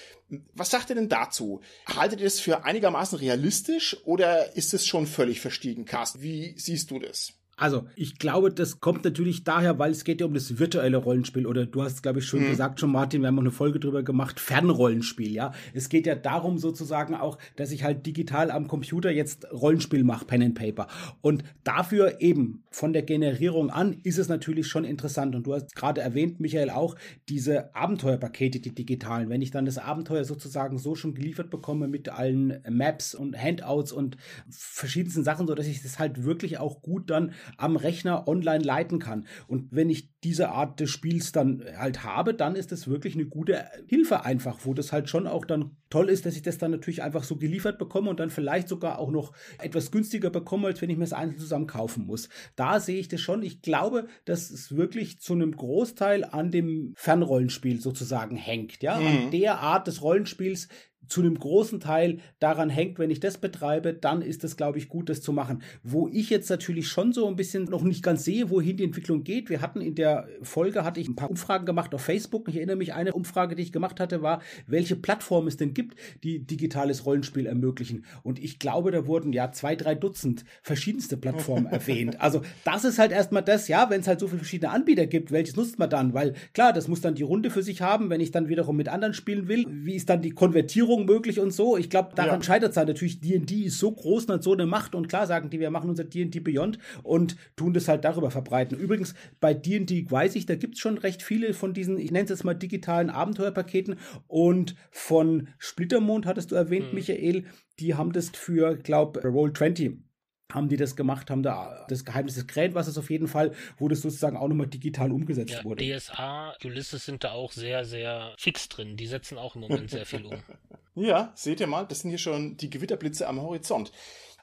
Speaker 1: Was sagt ihr denn dazu? Haltet ihr es für einigermaßen realistisch oder ist es schon völlig verstiegen, Carsten? Wie siehst du das?
Speaker 3: Also, ich glaube, das kommt natürlich daher, weil es geht ja um das virtuelle Rollenspiel oder du hast, glaube ich, schon mhm. gesagt, schon Martin, wir haben auch eine Folge drüber gemacht, Fernrollenspiel, ja. Es geht ja darum sozusagen auch, dass ich halt digital am Computer jetzt Rollenspiel mache, Pen and Paper. Und dafür eben von der Generierung an ist es natürlich schon interessant. Und du hast gerade erwähnt, Michael, auch diese Abenteuerpakete, die digitalen. Wenn ich dann das Abenteuer sozusagen so schon geliefert bekomme mit allen Maps und Handouts und verschiedensten Sachen, so dass ich das halt wirklich auch gut dann am Rechner online leiten kann. Und wenn ich diese Art des Spiels dann halt habe, dann ist das wirklich eine gute Hilfe einfach, wo das halt schon auch dann toll ist, dass ich das dann natürlich einfach so geliefert bekomme und dann vielleicht sogar auch noch etwas günstiger bekomme, als wenn ich mir das einzeln zusammen kaufen muss. Da sehe ich das schon. Ich glaube, dass es wirklich zu einem Großteil an dem Fernrollenspiel sozusagen hängt, ja, mhm. an der Art des Rollenspiels, zu einem großen Teil daran hängt, wenn ich das betreibe, dann ist es, glaube ich, gut, das zu machen. Wo ich jetzt natürlich schon so ein bisschen noch nicht ganz sehe, wohin die Entwicklung geht. Wir hatten in der Folge, hatte ich ein paar Umfragen gemacht auf Facebook. Ich erinnere mich, eine Umfrage, die ich gemacht hatte, war, welche Plattformen es denn gibt, die digitales Rollenspiel ermöglichen. Und ich glaube, da wurden ja zwei, drei Dutzend verschiedenste Plattformen *laughs* erwähnt. Also das ist halt erstmal das, ja, wenn es halt so viele verschiedene Anbieter gibt, welches nutzt man dann? Weil klar, das muss dann die Runde für sich haben, wenn ich dann wiederum mit anderen spielen will. Wie ist dann die Konvertierung Finanzierung möglich und so. Ich glaube, daran ja. scheitert es halt natürlich. D&D ist so groß und hat so eine Macht und klar sagen die, wir machen unser D&D Beyond und tun das halt darüber verbreiten. Übrigens, bei D&D weiß ich, da gibt es schon recht viele von diesen, ich nenne es jetzt mal digitalen Abenteuerpaketen und von Splittermond hattest du erwähnt, hm. Michael, die haben das für, glaube Roll 20 haben die das gemacht, haben da das Geheimnis des Krähenwassers auf jeden Fall, wo das sozusagen auch nochmal digital umgesetzt ja, wurde.
Speaker 2: DSA, Ulysses sind da auch sehr, sehr fix drin. Die setzen auch im Moment sehr viel um. *laughs*
Speaker 1: ja, seht ihr mal, das sind hier schon die Gewitterblitze am Horizont.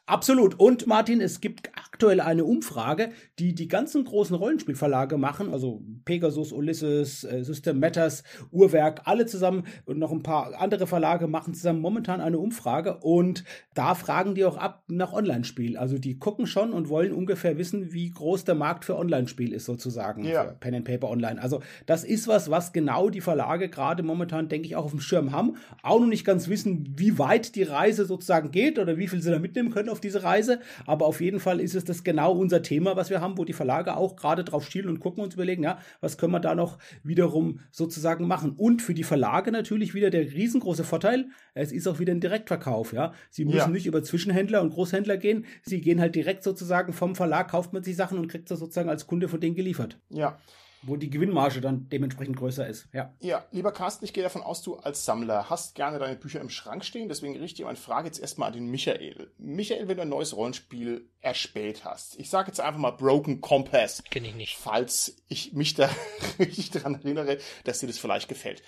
Speaker 3: Absolut. Und Martin, es gibt aktuell eine Umfrage, die die ganzen großen Rollenspielverlage machen, also Pegasus, Ulysses, äh, System Matters, Uhrwerk, alle zusammen und noch ein paar andere Verlage machen zusammen momentan eine Umfrage und da fragen die auch ab nach Online-Spiel. Also die gucken schon und wollen ungefähr wissen, wie groß der Markt für Online-Spiel ist sozusagen, ja. für Pen and Paper Online. Also das ist was, was genau die Verlage gerade momentan, denke ich, auch auf dem Schirm haben. Auch noch nicht ganz wissen, wie weit die Reise sozusagen geht oder wie viel sie da mitnehmen können auf diese Reise. Aber auf jeden Fall ist es das genau unser Thema, was wir haben, wo die Verlage auch gerade drauf schielen und gucken und überlegen, ja, was können wir da noch wiederum sozusagen machen. Und für die Verlage natürlich wieder der riesengroße Vorteil, es ist auch wieder ein Direktverkauf, ja. Sie müssen ja. nicht über Zwischenhändler und Großhändler gehen. Sie gehen halt direkt sozusagen vom Verlag, kauft man sich Sachen und kriegt das sozusagen als Kunde von denen geliefert.
Speaker 1: Ja
Speaker 3: wo die Gewinnmarge dann dementsprechend größer ist. Ja.
Speaker 1: ja, lieber Carsten, ich gehe davon aus, du als Sammler hast gerne deine Bücher im Schrank stehen, deswegen richte ich meine Frage jetzt erstmal an den Michael. Michael, wenn du ein neues Rollenspiel erspäht hast, ich sage jetzt einfach mal Broken Compass.
Speaker 2: Kenne ich nicht.
Speaker 1: Falls ich mich da *laughs* richtig daran erinnere, dass dir das vielleicht gefällt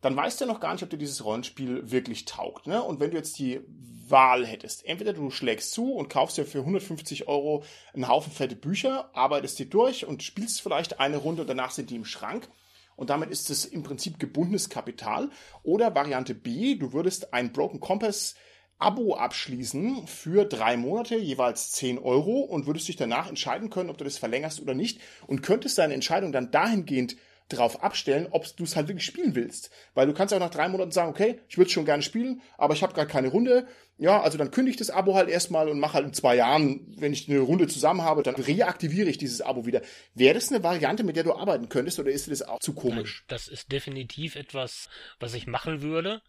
Speaker 1: dann weißt du ja noch gar nicht, ob dir dieses Rollenspiel wirklich taugt. Ne? Und wenn du jetzt die Wahl hättest, entweder du schlägst zu und kaufst dir für 150 Euro einen Haufen fette Bücher, arbeitest die durch und spielst vielleicht eine Runde und danach sind die im Schrank. Und damit ist es im Prinzip gebundenes Kapital. Oder Variante B, du würdest ein Broken Compass Abo abschließen für drei Monate, jeweils 10 Euro und würdest dich danach entscheiden können, ob du das verlängerst oder nicht und könntest deine Entscheidung dann dahingehend drauf abstellen, ob du es halt wirklich spielen willst. Weil du kannst auch nach drei Monaten sagen, okay, ich würde schon gerne spielen, aber ich habe gerade keine Runde. Ja, also dann kündige ich das Abo halt erstmal und mache halt in zwei Jahren, wenn ich eine Runde zusammen habe, dann reaktiviere ich dieses Abo wieder. Wäre das eine Variante, mit der du arbeiten könntest oder ist dir das auch zu komisch?
Speaker 2: Nein, das ist definitiv etwas, was ich machen würde.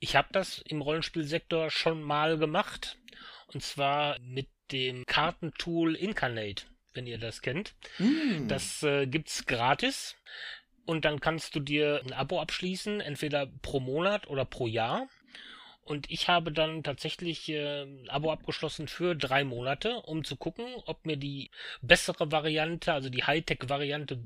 Speaker 2: Ich habe das im Rollenspielsektor schon mal gemacht. Und zwar mit dem Kartentool Incarnate wenn ihr das kennt. Mm. Das äh, gibt's gratis. Und dann kannst du dir ein Abo abschließen, entweder pro Monat oder pro Jahr. Und ich habe dann tatsächlich äh, ein Abo abgeschlossen für drei Monate, um zu gucken, ob mir die bessere Variante, also die Hightech-Variante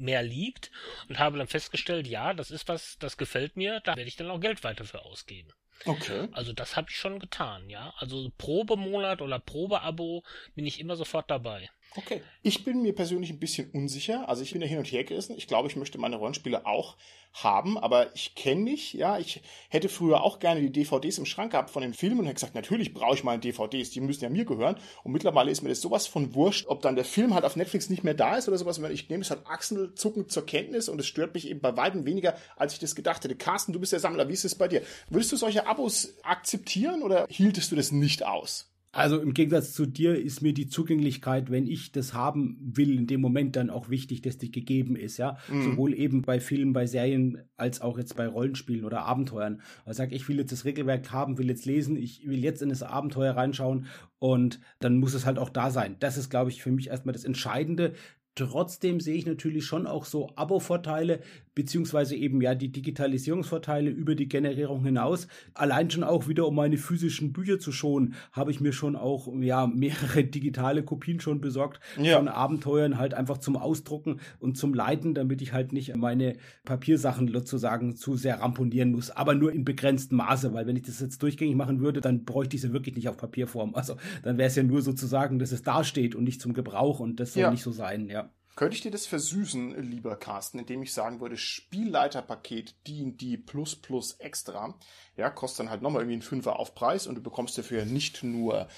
Speaker 2: mehr liegt und habe dann festgestellt, ja, das ist was, das gefällt mir, da werde ich dann auch Geld weiter für ausgeben.
Speaker 1: Okay.
Speaker 2: Also das habe ich schon getan, ja. Also Probemonat oder Probeabo bin ich immer sofort dabei.
Speaker 1: Okay. Ich bin mir persönlich ein bisschen unsicher. Also ich bin ja hin und her gerissen. Ich glaube, ich möchte meine Rollenspiele auch haben, aber ich kenne mich, ja. Ich hätte früher auch gerne die DVDs im Schrank gehabt von den Filmen und hätte gesagt, natürlich brauche ich meine DVDs, die müssen ja mir gehören. Und mittlerweile ist mir das sowas von wurscht, ob dann der Film halt auf Netflix nicht mehr da ist oder sowas. Ich nehme es halt achselzuckend zur Kenntnis und es stört mich eben bei weitem weniger, als ich das gedacht hätte. Carsten, du bist der Sammler, wie ist es bei dir? Würdest du solche Abos akzeptieren oder hieltest du das nicht aus?
Speaker 3: Also im Gegensatz zu dir ist mir die Zugänglichkeit, wenn ich das haben will, in dem Moment dann auch wichtig, dass die gegeben ist, ja. Mhm. Sowohl eben bei Filmen, bei Serien, als auch jetzt bei Rollenspielen oder Abenteuern. Also sag ich will jetzt das Regelwerk haben, will jetzt lesen, ich will jetzt in das Abenteuer reinschauen und dann muss es halt auch da sein. Das ist, glaube ich, für mich erstmal das Entscheidende. Trotzdem sehe ich natürlich schon auch so Abo-Vorteile, beziehungsweise eben ja die Digitalisierungsvorteile über die Generierung hinaus. Allein schon auch wieder, um meine physischen Bücher zu schonen, habe ich mir schon auch ja mehrere digitale Kopien schon besorgt ja. von Abenteuern halt einfach zum Ausdrucken und zum Leiten, damit ich halt nicht meine Papiersachen sozusagen zu sehr ramponieren muss, aber nur in begrenztem Maße, weil wenn ich das jetzt durchgängig machen würde, dann bräuchte ich sie wirklich nicht auf Papierform. Also dann wäre es ja nur sozusagen, dass es dasteht und nicht zum Gebrauch und das soll ja. nicht so sein, ja.
Speaker 1: Könnte ich dir das versüßen, lieber Carsten, indem ich sagen würde, Spielleiterpaket D&D plus plus extra, ja, kostet dann halt nochmal irgendwie einen Fünfer auf Preis und du bekommst dafür nicht nur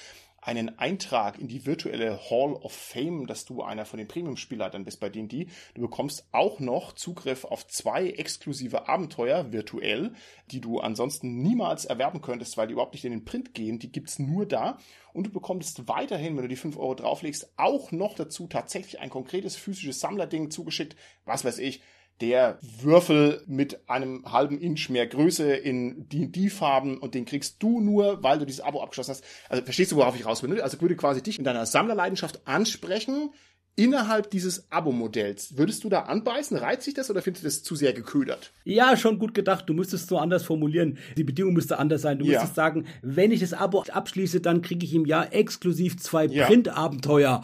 Speaker 1: einen Eintrag in die virtuelle Hall of Fame, dass du einer von den Premium-Spielleitern bist bei D&D. Du bekommst auch noch Zugriff auf zwei exklusive Abenteuer virtuell, die du ansonsten niemals erwerben könntest, weil die überhaupt nicht in den Print gehen. Die gibt's nur da. Und du bekommst weiterhin, wenn du die 5 Euro drauflegst, auch noch dazu tatsächlich ein konkretes physisches Sammlerding zugeschickt. Was weiß ich, der Würfel mit einem halben Inch mehr Größe in D&D-Farben und den kriegst du nur, weil du dieses Abo abgeschlossen hast. Also verstehst du, worauf ich raus will? Ne? Also würde quasi dich in deiner Sammlerleidenschaft ansprechen, innerhalb dieses Abo-Modells. Würdest du da anbeißen? Reizt sich das oder findest du das zu sehr geködert?
Speaker 3: Ja, schon gut gedacht. Du müsstest so anders formulieren. Die Bedingung müsste anders sein. Du ja. müsstest sagen, wenn ich das Abo abschließe, dann kriege ich im Jahr exklusiv zwei ja. Print-Abenteuer.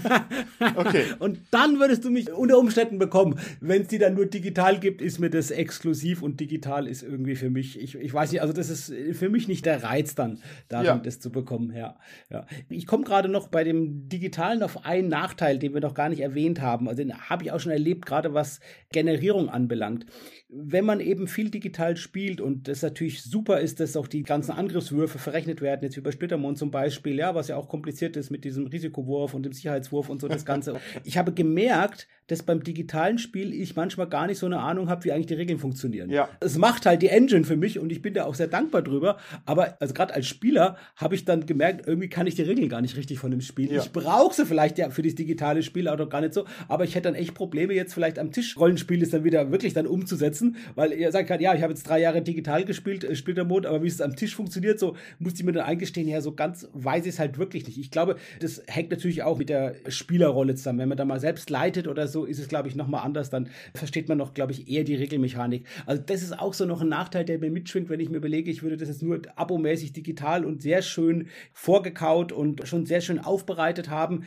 Speaker 3: *laughs* okay. *laughs* Und dann würdest du mich unter Umständen bekommen. Wenn es die dann nur digital gibt, ist mir das exklusiv und digital ist irgendwie für mich, ich, ich weiß nicht, also das ist für mich nicht der Reiz dann, darin ja. das zu bekommen. Ja, ja. Ich komme gerade noch bei dem Digitalen auf einen Nachteil den wir noch gar nicht erwähnt haben. Also den habe ich auch schon erlebt, gerade was Generierung anbelangt. Wenn man eben viel digital spielt und das natürlich super ist, dass auch die ganzen Angriffswürfe verrechnet werden, jetzt wie bei Splittermond zum Beispiel, ja, was ja auch kompliziert ist mit diesem Risikowurf und dem Sicherheitswurf und so das Ganze. *laughs* ich habe gemerkt, dass beim digitalen Spiel ich manchmal gar nicht so eine Ahnung habe, wie eigentlich die Regeln funktionieren. Ja. Es macht halt die Engine für mich und ich bin da auch sehr dankbar drüber. Aber also gerade als Spieler habe ich dann gemerkt, irgendwie kann ich die Regeln gar nicht richtig von dem Spiel. Ja. Ich brauche sie vielleicht ja für das digitale Spiel auch gar nicht so, aber ich hätte dann echt Probleme jetzt vielleicht am Tisch Rollenspiel ist dann wieder wirklich dann umzusetzen, weil ihr sagt halt, ja, ich habe jetzt drei Jahre digital gespielt, äh, Splittermond, aber wie es am Tisch funktioniert, so muss ich mir dann eingestehen, ja, so ganz weiß ich es halt wirklich nicht. Ich glaube, das hängt natürlich auch mit der Spielerrolle zusammen. Wenn man da mal selbst leitet oder so, ist es, glaube ich, nochmal anders. Dann versteht man noch, glaube ich, eher die Regelmechanik. Also das ist auch so noch ein Nachteil, der mir mitschwingt, wenn ich mir überlege, ich würde das jetzt nur abomäßig digital und sehr schön vorgekaut und schon sehr schön aufbereitet haben.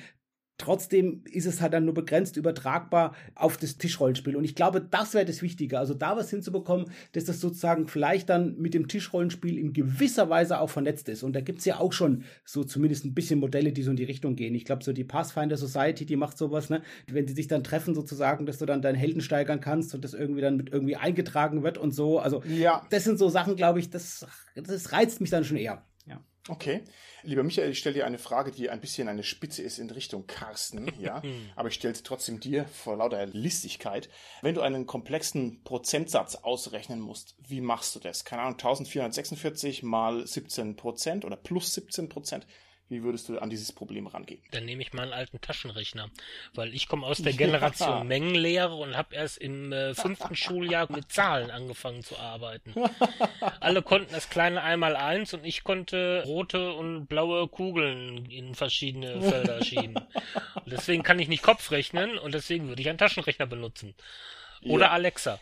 Speaker 3: Trotzdem ist es halt dann nur begrenzt übertragbar auf das Tischrollenspiel. Und ich glaube, das wäre das Wichtige. Also da was hinzubekommen, dass das sozusagen vielleicht dann mit dem Tischrollenspiel in gewisser Weise auch vernetzt ist. Und da gibt es ja auch schon so zumindest ein bisschen Modelle, die so in die Richtung gehen. Ich glaube, so die Pathfinder Society, die macht sowas, ne? Wenn sie sich dann treffen, sozusagen, dass du dann deinen Helden steigern kannst und das irgendwie dann mit irgendwie eingetragen wird und so. Also ja. das sind so Sachen, glaube ich, das, das reizt mich dann schon eher.
Speaker 1: Okay. Lieber Michael, ich stelle dir eine Frage, die ein bisschen eine Spitze ist in Richtung Carsten, *laughs* ja. Aber ich stelle sie trotzdem dir vor lauter Listigkeit. Wenn du einen komplexen Prozentsatz ausrechnen musst, wie machst du das? Keine Ahnung, 1446 mal 17 Prozent oder plus 17 Prozent. Wie würdest du an dieses Problem rangehen?
Speaker 2: Dann nehme ich mal einen alten Taschenrechner, weil ich komme aus der Generation *laughs* ja. Mengenlehre und habe erst im äh, fünften Schuljahr mit Zahlen angefangen zu arbeiten. *laughs* Alle konnten das kleine einmal eins und ich konnte rote und blaue Kugeln in verschiedene Felder *laughs* schieben. Und deswegen kann ich nicht Kopf rechnen und deswegen würde ich einen Taschenrechner benutzen. Oder ja. Alexa.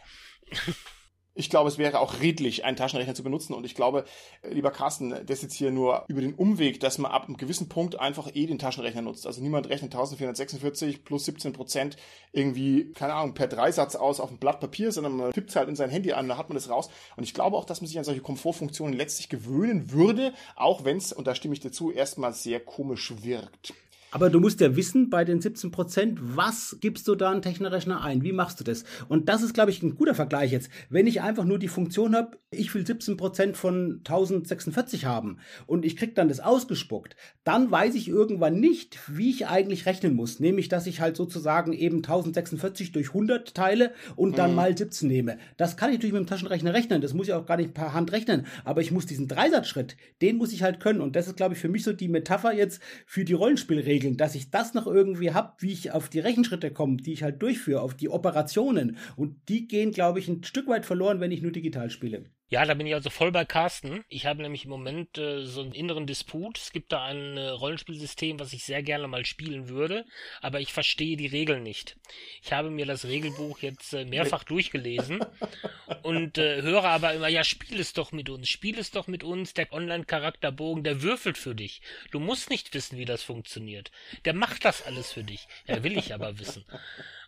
Speaker 1: Ich glaube, es wäre auch redlich, einen Taschenrechner zu benutzen. Und ich glaube, äh, lieber Carsten, das ist jetzt hier nur über den Umweg, dass man ab einem gewissen Punkt einfach eh den Taschenrechner nutzt. Also niemand rechnet 1446 plus 17 Prozent irgendwie, keine Ahnung, per Dreisatz aus auf ein Blatt Papier, sondern man tippt es halt in sein Handy an, da hat man das raus. Und ich glaube auch, dass man sich an solche Komfortfunktionen letztlich gewöhnen würde, auch wenn es, und da stimme ich dazu, erstmal sehr komisch wirkt.
Speaker 3: Aber du musst ja wissen, bei den 17 Prozent, was gibst du da einen Technorechner ein? Wie machst du das? Und das ist, glaube ich, ein guter Vergleich jetzt. Wenn ich einfach nur die Funktion habe, ich will 17 Prozent von 1046 haben und ich krieg dann das ausgespuckt, dann weiß ich irgendwann nicht, wie ich eigentlich rechnen muss. Nämlich, dass ich halt sozusagen eben 1046 durch 100 teile und dann mhm. mal 17 nehme. Das kann ich natürlich mit dem Taschenrechner rechnen. Das muss ich auch gar nicht per Hand rechnen. Aber ich muss diesen Dreisatzschritt, den muss ich halt können. Und das ist, glaube ich, für mich so die Metapher jetzt für die Rollenspielregeln regeln, dass ich das noch irgendwie habe, wie ich auf die Rechenschritte komme, die ich halt durchführe, auf die Operationen. Und die gehen, glaube ich, ein Stück weit verloren, wenn ich nur digital spiele.
Speaker 2: Ja, da bin ich also voll bei Carsten. Ich habe nämlich im Moment äh, so einen inneren Disput. Es gibt da ein äh, Rollenspielsystem, was ich sehr gerne mal spielen würde, aber ich verstehe die Regeln nicht. Ich habe mir das Regelbuch jetzt äh, mehrfach durchgelesen *laughs* und äh, höre aber immer, ja, spiel es doch mit uns, spiel es doch mit uns, der Online-Charakterbogen, der würfelt für dich. Du musst nicht wissen, wie das funktioniert. Der macht das alles für dich. Ja, will ich aber wissen.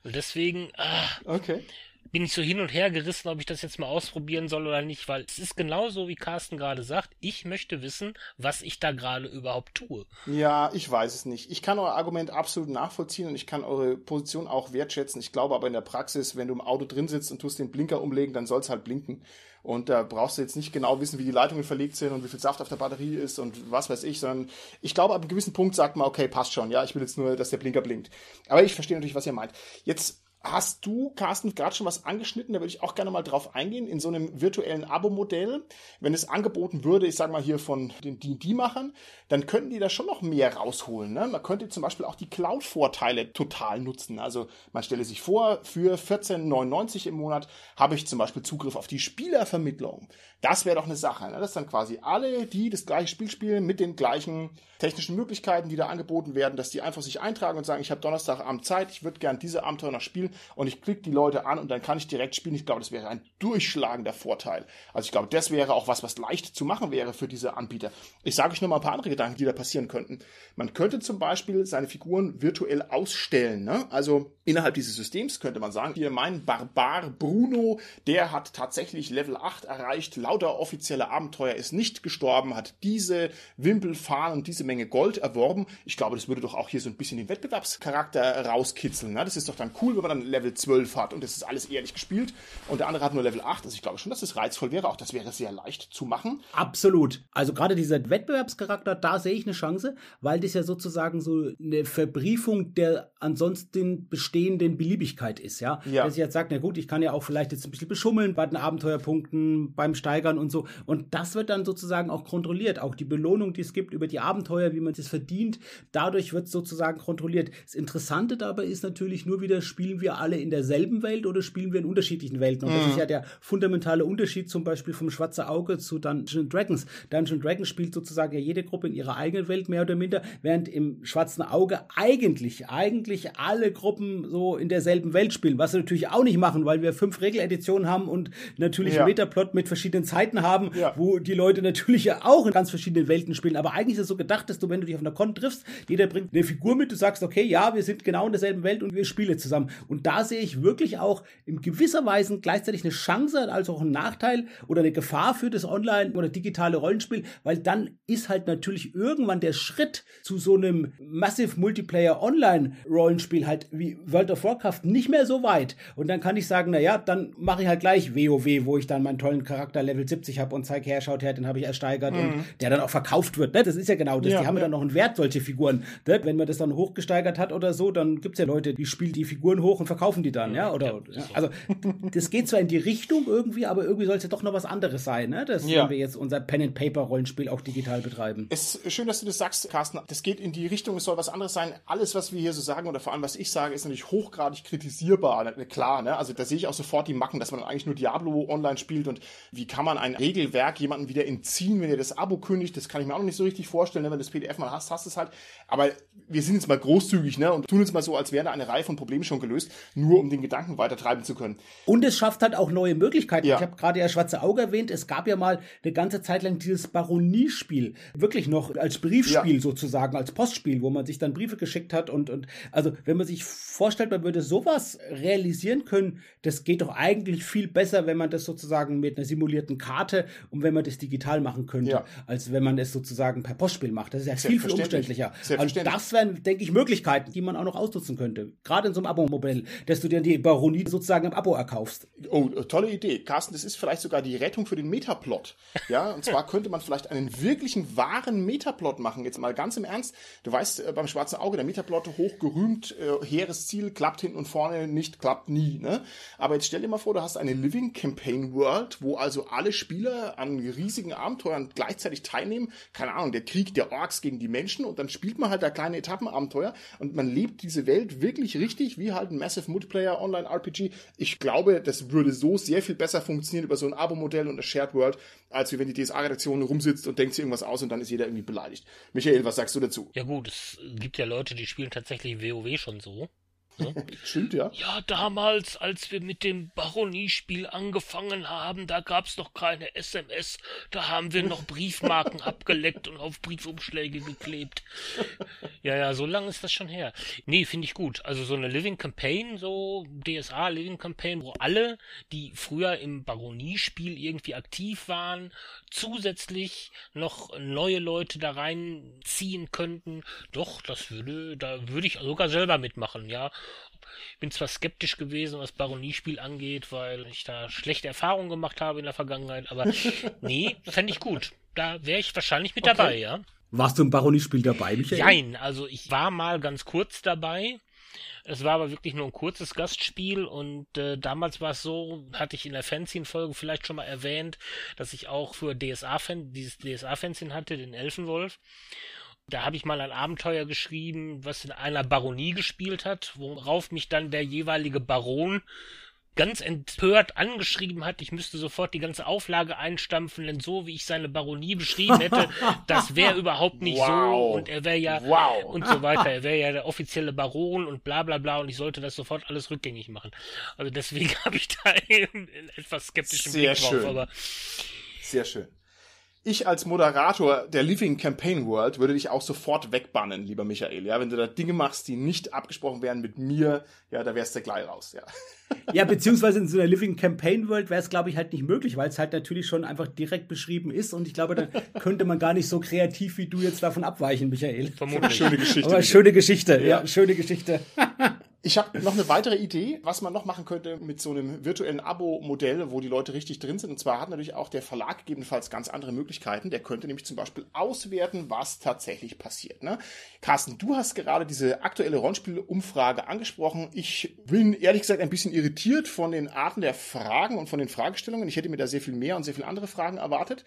Speaker 2: Und deswegen, ah, okay bin ich so hin und her gerissen, ob ich das jetzt mal ausprobieren soll oder nicht, weil es ist genauso, wie Carsten gerade sagt. Ich möchte wissen, was ich da gerade überhaupt tue.
Speaker 1: Ja, ich weiß es nicht. Ich kann euer Argument absolut nachvollziehen und ich kann eure Position auch wertschätzen. Ich glaube aber in der Praxis, wenn du im Auto drin sitzt und tust den Blinker umlegen, dann soll es halt blinken. Und da brauchst du jetzt nicht genau wissen, wie die Leitungen verlegt sind und wie viel Saft auf der Batterie ist und was weiß ich, sondern ich glaube, ab einem gewissen Punkt sagt man, okay, passt schon, ja, ich will jetzt nur, dass der Blinker blinkt. Aber ich verstehe natürlich, was ihr meint. Jetzt hast du, Carsten, gerade schon was angeschnitten, da würde ich auch gerne mal drauf eingehen, in so einem virtuellen Abo-Modell, wenn es angeboten würde, ich sage mal hier von den D&D-Machern, dann könnten die da schon noch mehr rausholen. Ne? Man könnte zum Beispiel auch die Cloud-Vorteile total nutzen. Also man stelle sich vor, für 14,99 im Monat habe ich zum Beispiel Zugriff auf die Spielervermittlung. Das wäre doch eine Sache. Ne? Dass dann quasi alle, die das gleiche Spiel spielen, mit den gleichen technischen Möglichkeiten, die da angeboten werden, dass die einfach sich eintragen und sagen, ich habe Donnerstagabend Zeit, ich würde gern diese Abenteuer noch spielen und ich klicke die Leute an und dann kann ich direkt spielen. Ich glaube, das wäre ein durchschlagender Vorteil. Also ich glaube, das wäre auch was, was leicht zu machen wäre für diese Anbieter. Ich sage euch noch mal ein paar andere Gedanken, die da passieren könnten. Man könnte zum Beispiel seine Figuren virtuell ausstellen. Ne? Also innerhalb dieses Systems könnte man sagen, hier mein Barbar Bruno, der hat tatsächlich Level 8 erreicht, lauter offizielle Abenteuer ist nicht gestorben, hat diese Wimpelfahnen und diese Menge Gold erworben. Ich glaube, das würde doch auch hier so ein bisschen den Wettbewerbscharakter rauskitzeln. Ne? Das ist doch dann cool, wenn man dann Level 12 hat und das ist alles ehrlich gespielt und der andere hat nur Level 8. Also ich glaube schon, dass das reizvoll wäre. Auch das wäre sehr leicht zu machen.
Speaker 3: Absolut. Also gerade dieser Wettbewerbscharakter, da sehe ich eine Chance, weil das ja sozusagen so eine Verbriefung der ansonsten bestehenden Beliebigkeit ist, ja. ja. Dass ich jetzt sage, na gut, ich kann ja auch vielleicht jetzt ein bisschen beschummeln bei den Abenteuerpunkten, beim Steigern und so. Und das wird dann sozusagen auch kontrolliert. Auch die Belohnung, die es gibt über die Abenteuer, wie man das verdient, dadurch wird es sozusagen kontrolliert. Das Interessante dabei ist natürlich nur wieder, spielen wir alle in derselben Welt oder spielen wir in unterschiedlichen Welten? Und mhm. das ist ja der fundamentale Unterschied zum Beispiel vom Schwarze Auge zu Dungeons Dragons. Dungeons Dragons spielt sozusagen ja jede Gruppe in ihrer eigenen Welt mehr oder minder, während im Schwarzen Auge eigentlich, eigentlich alle Gruppen so in derselben Welt spielen, was sie natürlich auch nicht machen, weil wir fünf Regeleditionen haben und natürlich ja. Metaplot mit verschiedenen Zeiten haben, ja. wo die Leute natürlich ja auch in ganz verschiedenen Welten spielen. Aber eigentlich ist es so gedacht, dass du, wenn du dich auf einer Con triffst, jeder bringt eine Figur mit, du sagst, okay, ja, wir sind genau in derselben Welt und wir spielen zusammen. Und da sehe ich wirklich auch in gewisser Weise gleichzeitig eine Chance als auch einen Nachteil oder eine Gefahr für das Online- oder digitale Rollenspiel, weil dann ist halt natürlich irgendwann der Schritt zu so einem Massive Multiplayer Online Rollenspiel halt wie World of Warcraft nicht mehr so weit. Und dann kann ich sagen, na ja, dann mache ich halt gleich WoW, wo ich dann meinen tollen Charakter Level 70 habe und zeige her, schaut her, den habe ich ersteigert mhm. und der dann auch verkauft wird. Ne? Das ist ja genau das. Ja, die haben ja dann noch einen Wert, solche Figuren. Ne? Wenn man das dann hochgesteigert hat oder so, dann gibt es ja Leute, die spielen die Figuren hoch und verkaufen die dann, ja? Oder ja. also das geht zwar in die Richtung irgendwie, aber irgendwie soll es ja doch noch was anderes sein, ne? Das, ja. wenn wir jetzt unser Pen and Paper Rollenspiel auch digital betreiben.
Speaker 1: Es ist schön, dass du das sagst, Carsten. Das geht in die Richtung, es soll was anderes sein. Alles, was wir hier so sagen oder vor allem was ich sage, ist natürlich hochgradig kritisierbar. Ne? Klar, ne? Also da sehe ich auch sofort die Macken, dass man eigentlich nur Diablo online spielt und wie kann man ein Regelwerk jemandem wieder entziehen, wenn er das Abo kündigt? Das kann ich mir auch noch nicht so richtig vorstellen. Ne? Wenn du das PDF mal hast, hast du es halt. Aber wir sind jetzt mal großzügig, ne? Und tun jetzt mal so, als wäre da eine Reihe von Problemen schon gelöst. nur um den Gedanken weitertreiben zu können.
Speaker 3: Und es schafft halt auch neue Möglichkeiten. Ja. Ich habe gerade ja Schwarze Auge erwähnt. Es gab ja mal eine ganze Zeit lang dieses Baroniespiel, wirklich noch als Briefspiel ja. sozusagen, als Postspiel, wo man sich dann Briefe geschickt hat und, und also wenn man sich vorstellt, man würde sowas realisieren können, das geht doch eigentlich viel besser, wenn man das sozusagen mit einer simulierten Karte und wenn man das digital machen könnte, ja. als wenn man es sozusagen per Postspiel macht. Das ist ja viel, viel umständlicher. Also das wären, denke ich, Möglichkeiten, die man auch noch ausnutzen könnte. Gerade in so einem Abo-Modell, dass du dir die Baronie sozusagen im Abo erkaufst.
Speaker 1: Oh, tolle Idee. Carsten, das ist vielleicht sogar die Rettung für den Metaplot. Ja, und zwar könnte man vielleicht einen wirklichen, wahren Metaplot machen. Jetzt mal ganz im Ernst. Du weißt, äh, beim Schwarzen Auge, der Metaplot hochgerühmt, äh, hehres Ziel, klappt hinten und vorne nicht, klappt nie. Ne? Aber jetzt stell dir mal vor, du hast eine Living Campaign World, wo also alle Spieler an riesigen Abenteuern gleichzeitig teilnehmen. Keine Ahnung, der Krieg der Orks gegen die Menschen und dann spielt man halt da kleine Etappenabenteuer und man lebt diese Welt wirklich richtig, wie halt ein Massive Multiplayer Online RPG. Ich glaube, das würde so sehr viel besser funktionieren über so ein Abo-Modell und eine Shared World, als wenn die DSA-Redaktion rumsitzt und denkt sich irgendwas aus und dann ist jeder irgendwie beleidigt. Michael, was sagst du dazu?
Speaker 2: Ja gut, es gibt ja Leute, die spielen tatsächlich WoW schon so.
Speaker 1: Ne? *laughs* Stimmt, ja.
Speaker 2: Ja, damals, als wir mit dem Baroniespiel angefangen haben, da gab's noch keine SMS. Da haben wir noch Briefmarken *laughs* abgeleckt und auf Briefumschläge geklebt. Ja, ja, so lange ist das schon her. Nee, finde ich gut. Also so eine Living Campaign, so DSA Living Campaign, wo alle, die früher im Baroniespiel irgendwie aktiv waren, zusätzlich noch neue Leute da reinziehen könnten. Doch, das würde, da würde ich sogar selber mitmachen, ja. Bin zwar skeptisch gewesen, was Baroniespiel angeht, weil ich da schlechte Erfahrungen gemacht habe in der Vergangenheit, aber *laughs* nee, fände ich gut. Da wäre ich wahrscheinlich mit okay. dabei, ja.
Speaker 3: Warst du im Baroniespiel dabei, Michael?
Speaker 2: Nein, also ich war mal ganz kurz dabei. Es war aber wirklich nur ein kurzes Gastspiel und äh, damals war es so, hatte ich in der Fanzine-Folge vielleicht schon mal erwähnt, dass ich auch für DSA-Fan, dieses DSA-Fanzine hatte, den Elfenwolf. Da habe ich mal ein Abenteuer geschrieben, was in einer Baronie gespielt hat, worauf mich dann der jeweilige Baron ganz empört angeschrieben hat, ich müsste sofort die ganze Auflage einstampfen, denn so wie ich seine Baronie beschrieben hätte, *laughs* das wäre überhaupt nicht wow. so und er wäre ja wow. und so weiter, *laughs* er wäre ja der offizielle Baron und bla bla bla und ich sollte das sofort alles rückgängig machen. Also deswegen *laughs* habe ich da etwas skeptischen
Speaker 1: Sehr Blick drauf, schön. aber sehr schön ich als Moderator der Living Campaign World würde dich auch sofort wegbannen, lieber Michael. Ja, wenn du da Dinge machst, die nicht abgesprochen wären mit mir, ja, da wärst du gleich raus, ja.
Speaker 3: Ja, beziehungsweise in so einer Living Campaign World wäre es, glaube ich, halt nicht möglich, weil es halt natürlich schon einfach direkt beschrieben ist und ich glaube, dann *laughs* könnte man gar nicht so kreativ wie du jetzt davon abweichen, Michael.
Speaker 1: Vermutlich. Schöne Geschichte.
Speaker 3: Aber schöne Geschichte, ja, ja schöne Geschichte. *laughs*
Speaker 1: Ich habe noch eine weitere Idee, was man noch machen könnte mit so einem virtuellen Abo-Modell, wo die Leute richtig drin sind. Und zwar hat natürlich auch der Verlag gegebenenfalls ganz andere Möglichkeiten. Der könnte nämlich zum Beispiel auswerten, was tatsächlich passiert. Ne? Carsten, du hast gerade diese aktuelle Rollenspiel-Umfrage angesprochen. Ich bin ehrlich gesagt ein bisschen irritiert von den Arten der Fragen und von den Fragestellungen. Ich hätte mir da sehr viel mehr und sehr viele andere Fragen erwartet.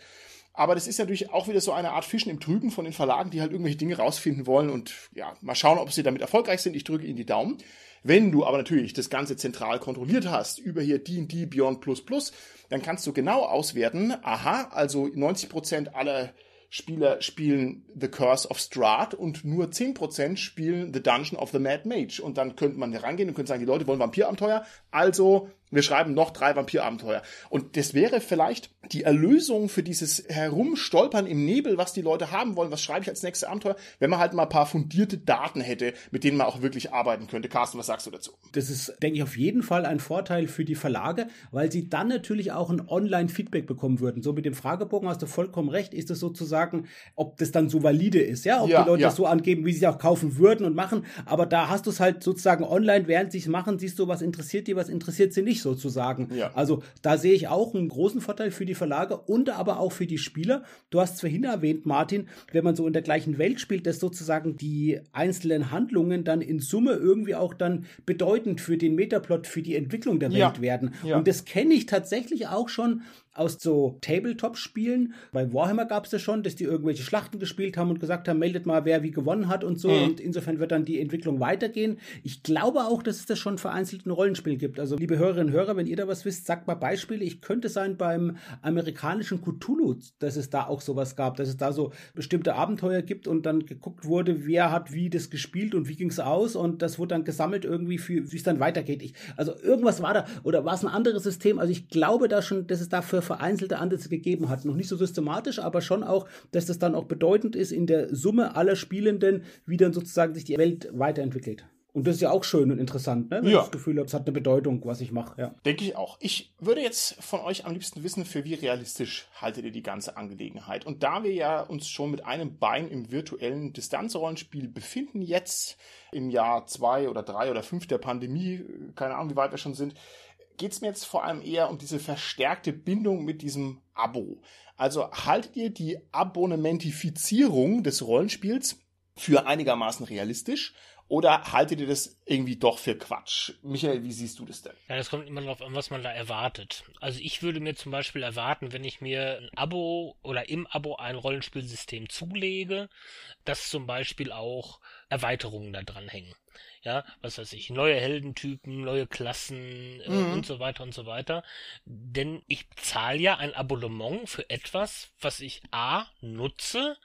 Speaker 1: Aber das ist natürlich auch wieder so eine Art Fischen im Trüben von den Verlagen, die halt irgendwelche Dinge rausfinden wollen und ja, mal schauen, ob sie damit erfolgreich sind. Ich drücke ihnen die Daumen. Wenn du aber natürlich das Ganze zentral kontrolliert hast, über hier D&D Beyond Plus Plus, dann kannst du genau auswerten, aha, also 90% aller Spieler spielen The Curse of Strahd und nur 10% spielen The Dungeon of the Mad Mage. Und dann könnte man herangehen und könnte sagen, die Leute wollen Vampirabenteuer, also wir schreiben noch drei Vampirabenteuer. Und das wäre vielleicht die Erlösung für dieses Herumstolpern im Nebel, was die Leute haben wollen. Was schreibe ich als nächstes Abenteuer? Wenn man halt mal ein paar fundierte Daten hätte, mit denen man auch wirklich arbeiten könnte. Carsten, was sagst du dazu?
Speaker 3: Das ist, denke ich, auf jeden Fall ein Vorteil für die Verlage, weil sie dann natürlich auch ein Online-Feedback bekommen würden. So mit dem Fragebogen hast du vollkommen recht. Ist es sozusagen, ob das dann so valide ist, ja? Ob ja, die Leute ja. das so angeben, wie sie es auch kaufen würden und machen. Aber da hast du es halt sozusagen online, während sie es machen, siehst du, was interessiert die, was interessiert sie nicht nicht sozusagen. Ja. Also da sehe ich auch einen großen Vorteil für die Verlage und aber auch für die Spieler. Du hast es vorhin erwähnt, Martin, wenn man so in der gleichen Welt spielt, dass sozusagen die einzelnen Handlungen dann in Summe irgendwie auch dann bedeutend für den Metaplot, für die Entwicklung der Welt ja. werden. Ja. Und das kenne ich tatsächlich auch schon aus so Tabletop-Spielen. Bei Warhammer gab es das schon, dass die irgendwelche Schlachten gespielt haben und gesagt haben, meldet mal, wer wie gewonnen hat und so. Mhm. Und insofern wird dann die Entwicklung weitergehen. Ich glaube auch, dass es das schon vereinzelt in Rollenspielen gibt. Also, liebe Hörerinnen und Hörer, wenn ihr da was wisst, sagt mal Beispiele. Ich könnte sein beim amerikanischen Cthulhu, dass es da auch sowas gab, dass es da so bestimmte Abenteuer gibt und dann geguckt wurde, wer hat wie das gespielt und wie ging es aus und das wurde dann gesammelt irgendwie, wie es dann weitergeht. Ich, also irgendwas war da oder war es ein anderes System? Also ich glaube da schon, dass es dafür vereinzelte Ansätze gegeben hat. Noch nicht so systematisch, aber schon auch, dass das dann auch bedeutend ist in der Summe aller Spielenden, wie dann sozusagen sich die Welt weiterentwickelt. Und das ist ja auch schön und interessant, ne? wenn ja. ich das Gefühl habe, es hat eine Bedeutung, was ich mache. Ja.
Speaker 1: Denke ich auch. Ich würde jetzt von euch am liebsten wissen, für wie realistisch haltet ihr die ganze Angelegenheit. Und da wir ja uns schon mit einem Bein im virtuellen Distanzrollenspiel befinden, jetzt im Jahr zwei oder drei oder fünf der Pandemie, keine Ahnung, wie weit wir schon sind, geht es mir jetzt vor allem eher um diese verstärkte Bindung mit diesem Abo. Also haltet ihr die Abonnementifizierung des Rollenspiels für einigermaßen realistisch? Oder haltet ihr das irgendwie doch für Quatsch? Michael, wie siehst du das denn?
Speaker 2: Ja, das kommt immer darauf an, was man da erwartet. Also ich würde mir zum Beispiel erwarten, wenn ich mir ein Abo oder im Abo ein Rollenspielsystem zulege, dass zum Beispiel auch Erweiterungen da dran hängen. Ja, was weiß ich, neue Heldentypen, neue Klassen äh, mhm. und so weiter und so weiter. Denn ich zahle ja ein Abonnement für etwas, was ich A nutze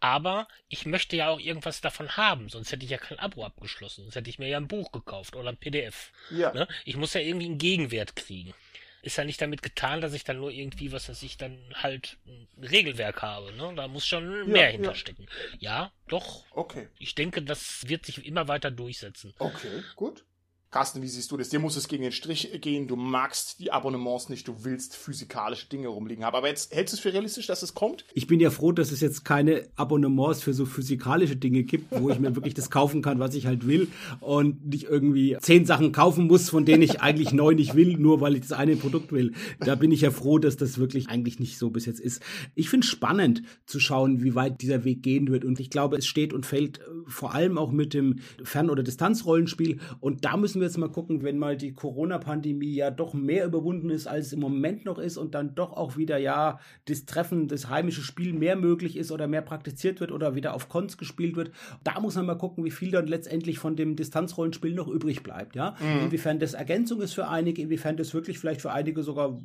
Speaker 2: aber ich möchte ja auch irgendwas davon haben, sonst hätte ich ja kein Abo abgeschlossen. Sonst hätte ich mir ja ein Buch gekauft oder ein PDF. Ja. Ne? Ich muss ja irgendwie einen Gegenwert kriegen. Ist ja nicht damit getan, dass ich dann nur irgendwie, was weiß ich, dann halt ein Regelwerk habe. Ne? Da muss schon mehr ja, hinterstecken. Ja. ja, doch. Okay. Ich denke, das wird sich immer weiter durchsetzen.
Speaker 1: Okay, gut. Carsten, wie siehst du das? Dir muss es gegen den Strich gehen. Du magst die Abonnements nicht. Du willst physikalische Dinge rumliegen haben. Aber jetzt hältst du es für realistisch, dass es kommt?
Speaker 3: Ich bin ja froh, dass es jetzt keine Abonnements für so physikalische Dinge gibt, wo ich mir wirklich das kaufen kann, was ich halt will und nicht irgendwie zehn Sachen kaufen muss, von denen ich eigentlich neun nicht will, nur weil ich das eine Produkt will. Da bin ich ja froh, dass das wirklich eigentlich nicht so bis jetzt ist. Ich finde es spannend zu schauen, wie weit dieser Weg gehen wird. Und ich glaube, es steht und fällt äh, vor allem auch mit dem Fern- oder Distanzrollenspiel. Und da müssen wir jetzt mal gucken, wenn mal die Corona-Pandemie ja doch mehr überwunden ist, als es im Moment noch ist und dann doch auch wieder ja das Treffen, das heimische Spiel mehr möglich ist oder mehr praktiziert wird oder wieder auf Cons gespielt wird. Da muss man mal gucken, wie viel dann letztendlich von dem Distanzrollenspiel noch übrig bleibt, ja. Mhm. Inwiefern das Ergänzung ist für einige, inwiefern das wirklich vielleicht für einige sogar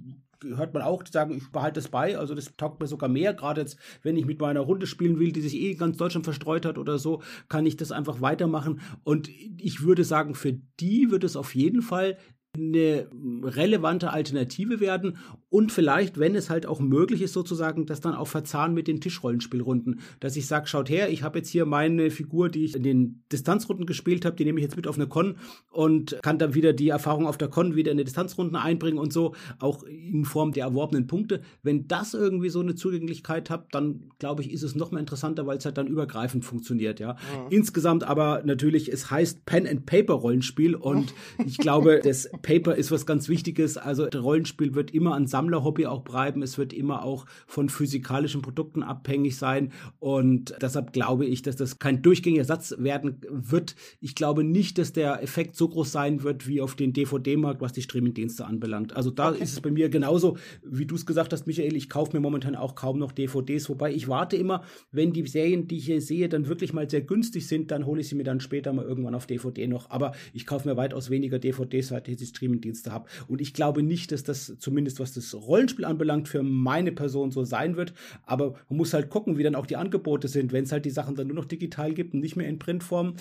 Speaker 3: hört man auch, die sagen, ich behalte es bei, also das taugt mir sogar mehr, gerade jetzt, wenn ich mit meiner Runde spielen will, die sich eh ganz Deutschland verstreut hat oder so, kann ich das einfach weitermachen. Und ich würde sagen, für die wird es auf jeden Fall eine relevante Alternative werden und vielleicht, wenn es halt auch möglich ist, sozusagen, das dann auch verzahnen mit den Tischrollenspielrunden, dass ich sage, schaut her, ich habe jetzt hier meine Figur, die ich in den Distanzrunden gespielt habe, die nehme ich jetzt mit auf eine Con und kann dann wieder die Erfahrung auf der Con wieder in die Distanzrunden einbringen und so, auch in Form der erworbenen Punkte. Wenn das irgendwie so eine Zugänglichkeit hat, dann glaube ich, ist es noch mehr interessanter, weil es halt dann übergreifend funktioniert, ja. Mhm. Insgesamt aber natürlich, es heißt Pen and Paper Rollenspiel und *laughs* ich glaube, das Paper ist was ganz Wichtiges. Also Rollenspiel wird immer ein Sammlerhobby auch bleiben. Es wird immer auch von physikalischen Produkten abhängig sein. Und deshalb glaube ich, dass das kein durchgängiger Satz werden wird. Ich glaube nicht, dass der Effekt so groß sein wird wie auf den DVD-Markt, was die Streaming-Dienste anbelangt. Also da okay. ist es bei mir genauso, wie du es gesagt hast, Michael. Ich kaufe mir momentan auch kaum noch DVDs, wobei ich warte immer, wenn die Serien, die ich hier sehe, dann wirklich mal sehr günstig sind, dann hole ich sie mir dann später mal irgendwann auf DVD noch. Aber ich kaufe mir weitaus weniger DVDs, seit ich Streamingdienste habe. Und ich glaube nicht, dass das zumindest was das Rollenspiel anbelangt für meine Person so sein wird. Aber man muss halt gucken, wie dann auch die Angebote sind. Wenn es halt die Sachen dann nur noch digital gibt und nicht mehr in Printform,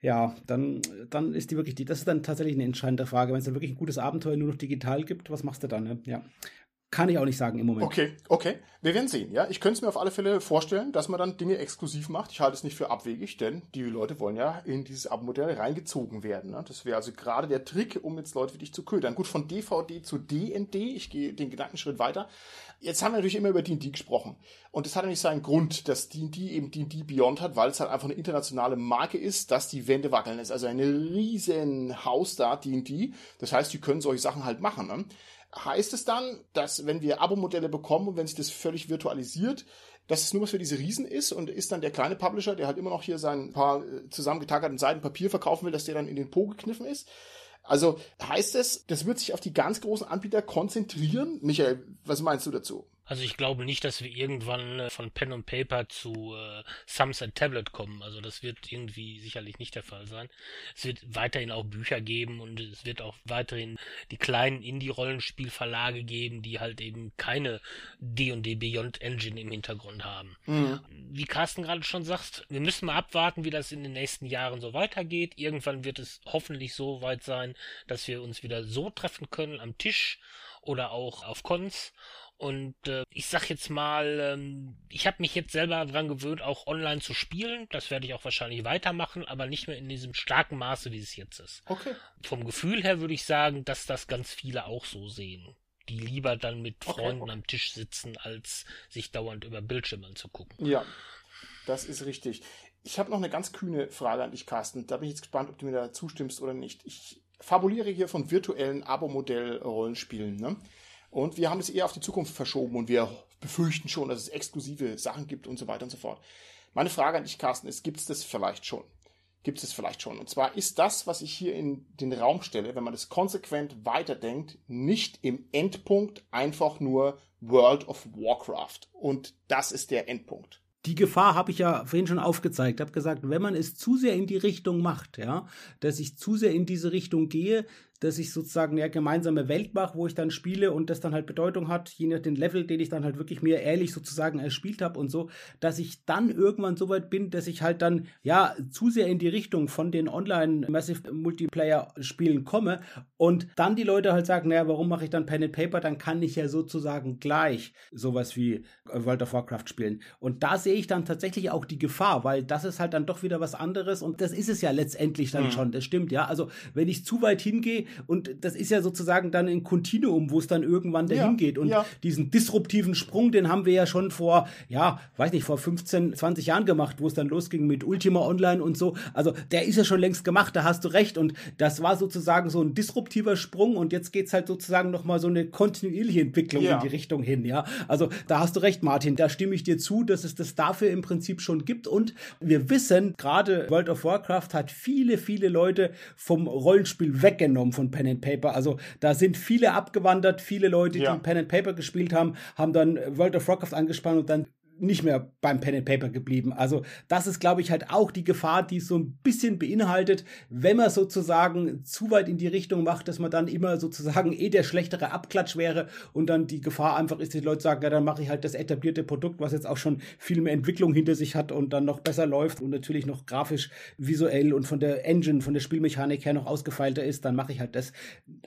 Speaker 3: ja, dann, dann ist die wirklich die, das ist dann tatsächlich eine entscheidende Frage. Wenn es dann wirklich ein gutes Abenteuer nur noch digital gibt, was machst du dann? Ne? Ja. Kann ich auch nicht sagen im Moment.
Speaker 1: Okay, okay. Wir werden sehen, ja. Ich könnte es mir auf alle Fälle vorstellen, dass man dann Dinge exklusiv macht. Ich halte es nicht für abwegig, denn die Leute wollen ja in dieses Abo-Modell reingezogen werden. Ne? Das wäre also gerade der Trick, um jetzt Leute wie dich zu ködern. Gut, von DVD zu DND, ich gehe den Gedankenschritt weiter. Jetzt haben wir natürlich immer über D&D gesprochen. Und das hat nicht seinen Grund, dass D&D eben D&D Beyond hat, weil es halt einfach eine internationale Marke ist, dass die Wände wackeln. Das ist also ein riesen Haus da, D&D. Das heißt, die können solche Sachen halt machen. Ne? Heißt es dann, dass wenn wir Abo-Modelle bekommen und wenn sich das völlig virtualisiert, dass es nur was für diese Riesen ist und ist dann der kleine Publisher, der halt immer noch hier sein paar äh, zusammengetackerten Seiten Papier verkaufen will, dass der dann in den Po gekniffen ist? Also heißt es, das wird sich auf die ganz großen Anbieter konzentrieren? Michael, was meinst du dazu?
Speaker 2: Also ich glaube nicht, dass wir irgendwann äh, von Pen und Paper zu äh, Sunset Tablet kommen. Also das wird irgendwie sicherlich nicht der Fall sein. Es wird weiterhin auch Bücher geben und es wird auch weiterhin die kleinen Indie-Rollenspielverlage geben, die halt eben keine D&D Beyond Engine im Hintergrund haben. Mhm. Wie Carsten gerade schon sagt, wir müssen mal abwarten, wie das in den nächsten Jahren so weitergeht. Irgendwann wird es hoffentlich so weit sein, dass wir uns wieder so treffen können am Tisch oder auch auf Cons und äh, ich sag jetzt mal, ähm, ich habe mich jetzt selber dran gewöhnt, auch online zu spielen. Das werde ich auch wahrscheinlich weitermachen, aber nicht mehr in diesem starken Maße, wie es jetzt ist.
Speaker 1: Okay.
Speaker 2: Vom Gefühl her würde ich sagen, dass das ganz viele auch so sehen. Die lieber dann mit okay, Freunden okay. am Tisch sitzen, als sich dauernd über Bildschirme anzugucken.
Speaker 1: Ja, das ist richtig. Ich habe noch eine ganz kühne Frage an dich, Carsten. Da bin ich jetzt gespannt, ob du mir da zustimmst oder nicht. Ich fabuliere hier von virtuellen Abo-Modell-Rollenspielen. Ne? Und wir haben es eher auf die Zukunft verschoben und wir befürchten schon, dass es exklusive Sachen gibt und so weiter und so fort. Meine Frage an dich, Carsten, ist, gibt es das vielleicht schon? Gibt es vielleicht schon? Und zwar ist das, was ich hier in den Raum stelle, wenn man das konsequent weiterdenkt, nicht im Endpunkt einfach nur World of Warcraft. Und das ist der Endpunkt
Speaker 3: die Gefahr habe ich ja vorhin schon aufgezeigt. Habe gesagt, wenn man es zu sehr in die Richtung macht, ja, dass ich zu sehr in diese Richtung gehe, dass ich sozusagen eine gemeinsame Welt mache, wo ich dann spiele und das dann halt Bedeutung hat, je nach dem Level, den ich dann halt wirklich mir ehrlich sozusagen erspielt habe und so, dass ich dann irgendwann so weit bin, dass ich halt dann ja zu sehr in die Richtung von den Online Massive Multiplayer Spielen komme und dann die Leute halt sagen, naja, warum mache ich dann Pen and Paper? Dann kann ich ja sozusagen gleich sowas wie World of Warcraft spielen. Und da sehe ich dann tatsächlich auch die Gefahr, weil das ist halt dann doch wieder was anderes und das ist es ja letztendlich dann mhm. schon. Das stimmt, ja. Also wenn ich zu weit hingehe und das ist ja sozusagen dann ein Kontinuum, wo es dann irgendwann dahin ja, geht. Und ja. diesen disruptiven Sprung, den haben wir ja schon vor, ja, weiß nicht, vor 15, 20 Jahren gemacht, wo es dann losging mit Ultima Online und so. Also der ist ja schon längst gemacht, da hast du recht. Und das war sozusagen so ein disruptiver Sprung und jetzt geht's halt sozusagen nochmal so eine kontinuierliche Entwicklung ja. in die Richtung hin, ja. Also da hast du recht, Martin, da stimme ich dir zu, dass es das dafür im Prinzip schon gibt. Und wir wissen, gerade World of Warcraft hat viele, viele Leute vom Rollenspiel weggenommen, von Pen and Paper. Also da sind viele abgewandert, viele Leute, ja. die Pen and Paper gespielt haben, haben dann World of Warcraft angespannt und dann nicht mehr beim Pen and Paper geblieben. Also das ist, glaube ich, halt auch die Gefahr, die so ein bisschen beinhaltet, wenn man sozusagen zu weit in die Richtung macht, dass man dann immer sozusagen eh der schlechtere Abklatsch wäre und dann die Gefahr einfach ist, die Leute sagen, ja, dann mache ich halt das etablierte Produkt, was jetzt auch schon viel mehr Entwicklung hinter sich hat und dann noch besser läuft und natürlich noch grafisch, visuell und von der Engine, von der Spielmechanik her noch ausgefeilter ist, dann mache ich halt das.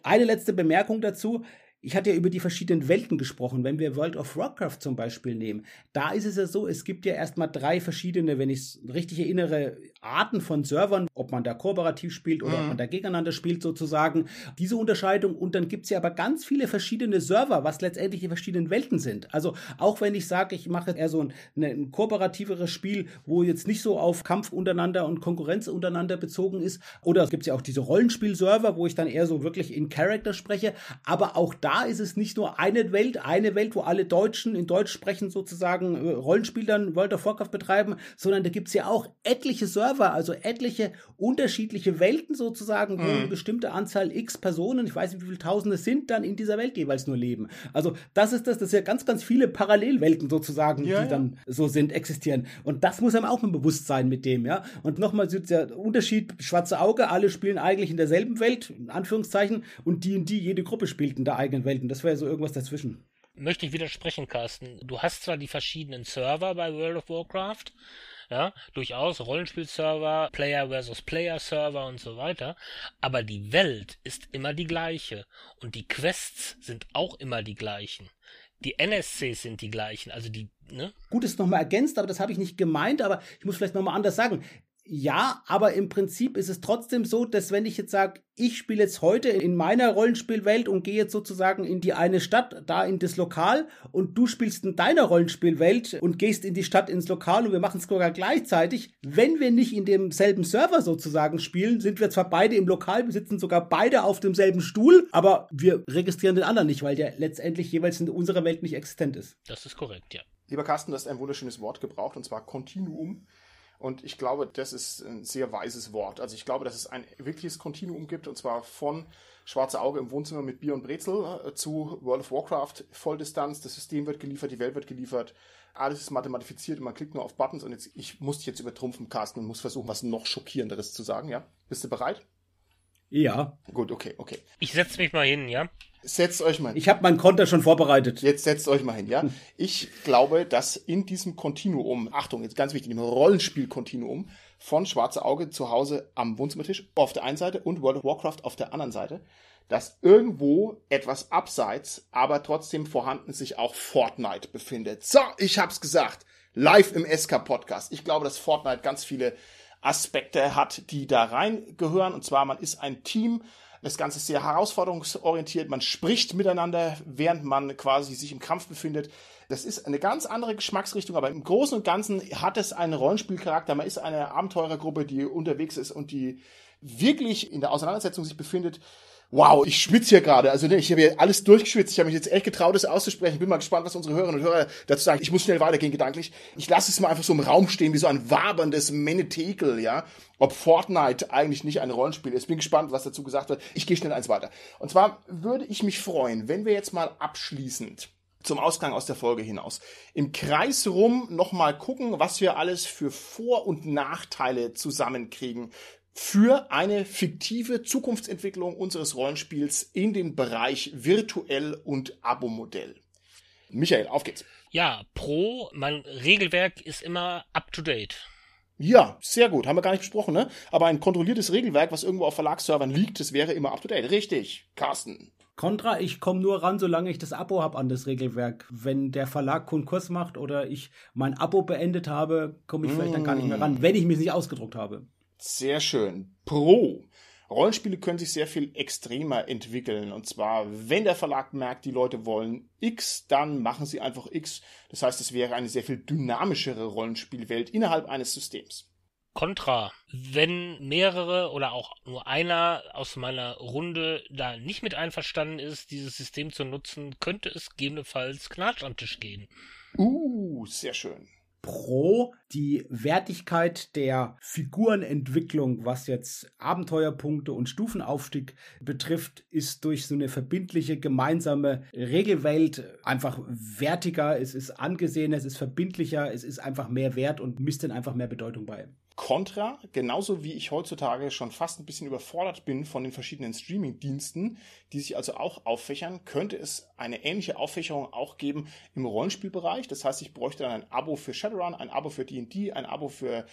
Speaker 3: Eine letzte Bemerkung dazu. Ich hatte ja über die verschiedenen Welten gesprochen. Wenn wir World of Warcraft zum Beispiel nehmen, da ist es ja so, es gibt ja erstmal drei verschiedene, wenn ich es richtig erinnere, Arten von Servern, ob man da kooperativ spielt oder mhm. ob man da gegeneinander spielt sozusagen. Diese Unterscheidung und dann gibt es ja aber ganz viele verschiedene Server, was letztendlich die verschiedenen Welten sind. Also auch wenn ich sage, ich mache eher so ein, ne, ein kooperativeres Spiel, wo jetzt nicht so auf Kampf untereinander und Konkurrenz untereinander bezogen ist, oder es gibt ja auch diese Rollenspiel-Server, wo ich dann eher so wirklich in Character spreche, aber auch da ist es nicht nur eine Welt, eine Welt, wo alle Deutschen in Deutsch sprechen sozusagen äh, Rollenspiel dann World of Warcraft betreiben, sondern da gibt es ja auch etliche Server, also etliche unterschiedliche Welten sozusagen, wo mhm. eine bestimmte Anzahl x Personen, ich weiß nicht wie viele Tausende sind, dann in dieser Welt jeweils nur leben. Also das ist das, das sind ja ganz, ganz viele Parallelwelten sozusagen, ja, die ja. dann so sind, existieren. Und das muss einem auch im Bewusstsein mit dem, ja. Und nochmal der Unterschied, schwarze Auge, alle spielen eigentlich in derselben Welt, in Anführungszeichen, und die und die, jede Gruppe spielt in der eigenen Welten. Das wäre so irgendwas dazwischen.
Speaker 2: Möchte ich widersprechen, Carsten. Du hast zwar die verschiedenen Server bei World of Warcraft, ja, durchaus Rollenspielserver, Player versus Player Server und so weiter, aber die Welt ist immer die gleiche und die Quests sind auch immer die gleichen. Die NSCs sind die gleichen, also die, ne?
Speaker 3: Gut, ist nochmal ergänzt, aber das habe ich nicht gemeint, aber ich muss vielleicht nochmal anders sagen. Ja, aber im Prinzip ist es trotzdem so, dass wenn ich jetzt sage, ich spiele jetzt heute in meiner Rollenspielwelt und gehe jetzt sozusagen in die eine Stadt, da in das Lokal und du spielst in deiner Rollenspielwelt und gehst in die Stadt ins Lokal und wir machen es sogar gleichzeitig. Wenn wir nicht in demselben Server sozusagen spielen, sind wir zwar beide im Lokal, wir sitzen sogar beide auf demselben Stuhl, aber wir registrieren den anderen nicht, weil der letztendlich jeweils in unserer Welt nicht existent ist.
Speaker 2: Das ist korrekt, ja.
Speaker 1: Lieber Carsten, du hast ein wunderschönes Wort gebraucht und zwar Continuum. Und ich glaube, das ist ein sehr weises Wort. Also ich glaube, dass es ein wirkliches Kontinuum gibt, und zwar von Schwarze Auge im Wohnzimmer mit Bier und Brezel äh, zu World of Warcraft Volldistanz. Das System wird geliefert, die Welt wird geliefert. Alles ist mathematifiziert und man klickt nur auf Buttons. Und jetzt, ich muss jetzt übertrumpfen, Carsten, und muss versuchen, was noch schockierenderes zu sagen, ja? Bist du bereit?
Speaker 3: Ja.
Speaker 1: Gut, okay, okay.
Speaker 2: Ich setze mich mal hin, ja?
Speaker 1: Setzt euch mal hin.
Speaker 3: Ich habe meinen Konter schon vorbereitet.
Speaker 1: Jetzt setzt euch mal hin, ja? Ich glaube, dass in diesem Kontinuum, Achtung, jetzt ganz wichtig, im Rollenspiel-Kontinuum von Schwarze Auge zu Hause am Wohnzimmertisch auf der einen Seite und World of Warcraft auf der anderen Seite, dass irgendwo etwas abseits, aber trotzdem vorhanden sich auch Fortnite befindet. So, ich hab's gesagt. Live im SK-Podcast. Ich glaube, dass Fortnite ganz viele Aspekte hat, die da reingehören. Und zwar, man ist ein Team, das Ganze ist sehr herausforderungsorientiert. Man spricht miteinander, während man quasi sich im Kampf befindet. Das ist eine ganz andere Geschmacksrichtung, aber im Großen und Ganzen hat es einen Rollenspielcharakter. Man ist eine Abenteurergruppe, die unterwegs ist und die wirklich in der Auseinandersetzung sich befindet. Wow, ich schwitze hier gerade. Also ich habe hier alles durchgeschwitzt. Ich habe mich jetzt echt getraut, das auszusprechen. Bin mal gespannt, was unsere Hörerinnen und Hörer dazu sagen. Ich muss schnell weitergehen gedanklich. Ich lasse es mal einfach so im Raum stehen, wie so ein waberndes Menetekel, ja. Ob Fortnite eigentlich nicht ein Rollenspiel ist. Bin gespannt, was dazu gesagt wird. Ich gehe schnell eins weiter. Und zwar würde ich mich freuen, wenn wir jetzt mal abschließend zum Ausgang aus der Folge hinaus. Im Kreis rum nochmal gucken, was wir alles für Vor- und Nachteile zusammenkriegen für eine fiktive Zukunftsentwicklung unseres Rollenspiels in den Bereich virtuell und Abo-Modell. Michael, auf geht's.
Speaker 2: Ja, Pro, mein Regelwerk ist immer up to date.
Speaker 1: Ja, sehr gut. Haben wir gar nicht besprochen, ne? Aber ein kontrolliertes Regelwerk, was irgendwo auf Verlagsservern liegt, das wäre immer up to date. Richtig. Carsten.
Speaker 3: Contra, ich komme nur ran, solange ich das Abo habe an das Regelwerk. Wenn der Verlag Konkurs macht oder ich mein Abo beendet habe, komme ich vielleicht dann gar nicht mehr ran, wenn ich mich nicht ausgedruckt habe.
Speaker 1: Sehr schön. Pro. Rollenspiele können sich sehr viel extremer entwickeln. Und zwar, wenn der Verlag merkt, die Leute wollen X, dann machen sie einfach X. Das heißt, es wäre eine sehr viel dynamischere Rollenspielwelt innerhalb eines Systems.
Speaker 2: Contra. Wenn mehrere oder auch nur einer aus meiner Runde da nicht mit einverstanden ist, dieses System zu nutzen, könnte es gegebenenfalls Knatsch am Tisch gehen.
Speaker 1: Uh, sehr schön.
Speaker 3: Pro die Wertigkeit der Figurenentwicklung, was jetzt Abenteuerpunkte und Stufenaufstieg betrifft, ist durch so eine verbindliche gemeinsame Regelwelt einfach wertiger, es ist angesehener, es ist verbindlicher, es ist einfach mehr wert und misst dann einfach mehr Bedeutung bei.
Speaker 1: Contra, genauso wie ich heutzutage schon fast ein bisschen überfordert bin von den verschiedenen Streaming-Diensten, die sich also auch auffächern, könnte es eine ähnliche Auffächerung auch geben im Rollenspielbereich. Das heißt, ich bräuchte dann ein Abo für Shadowrun, ein Abo für D&D, ein Abo für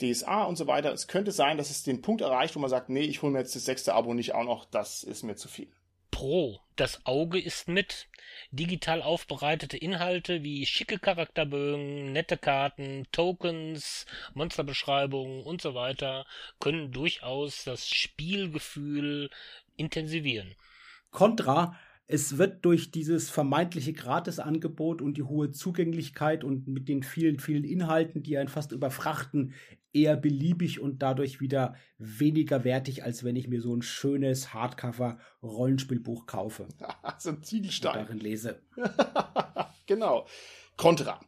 Speaker 1: DSA und so weiter. Es könnte sein, dass es den Punkt erreicht, wo man sagt, nee, ich hole mir jetzt das sechste Abo nicht auch noch, das ist mir zu viel.
Speaker 2: Pro. Das Auge ist mit. Digital aufbereitete Inhalte wie schicke Charakterbögen, nette Karten, Tokens, Monsterbeschreibungen und so weiter können durchaus das Spielgefühl intensivieren.
Speaker 3: Contra es wird durch dieses vermeintliche Gratisangebot und die hohe Zugänglichkeit und mit den vielen, vielen Inhalten, die einen fast überfrachten, eher beliebig und dadurch wieder weniger wertig, als wenn ich mir so ein schönes Hardcover-Rollenspielbuch kaufe. *laughs*
Speaker 1: so ein Ziegelstein.
Speaker 3: Und darin lese. *laughs*
Speaker 1: genau. Contra.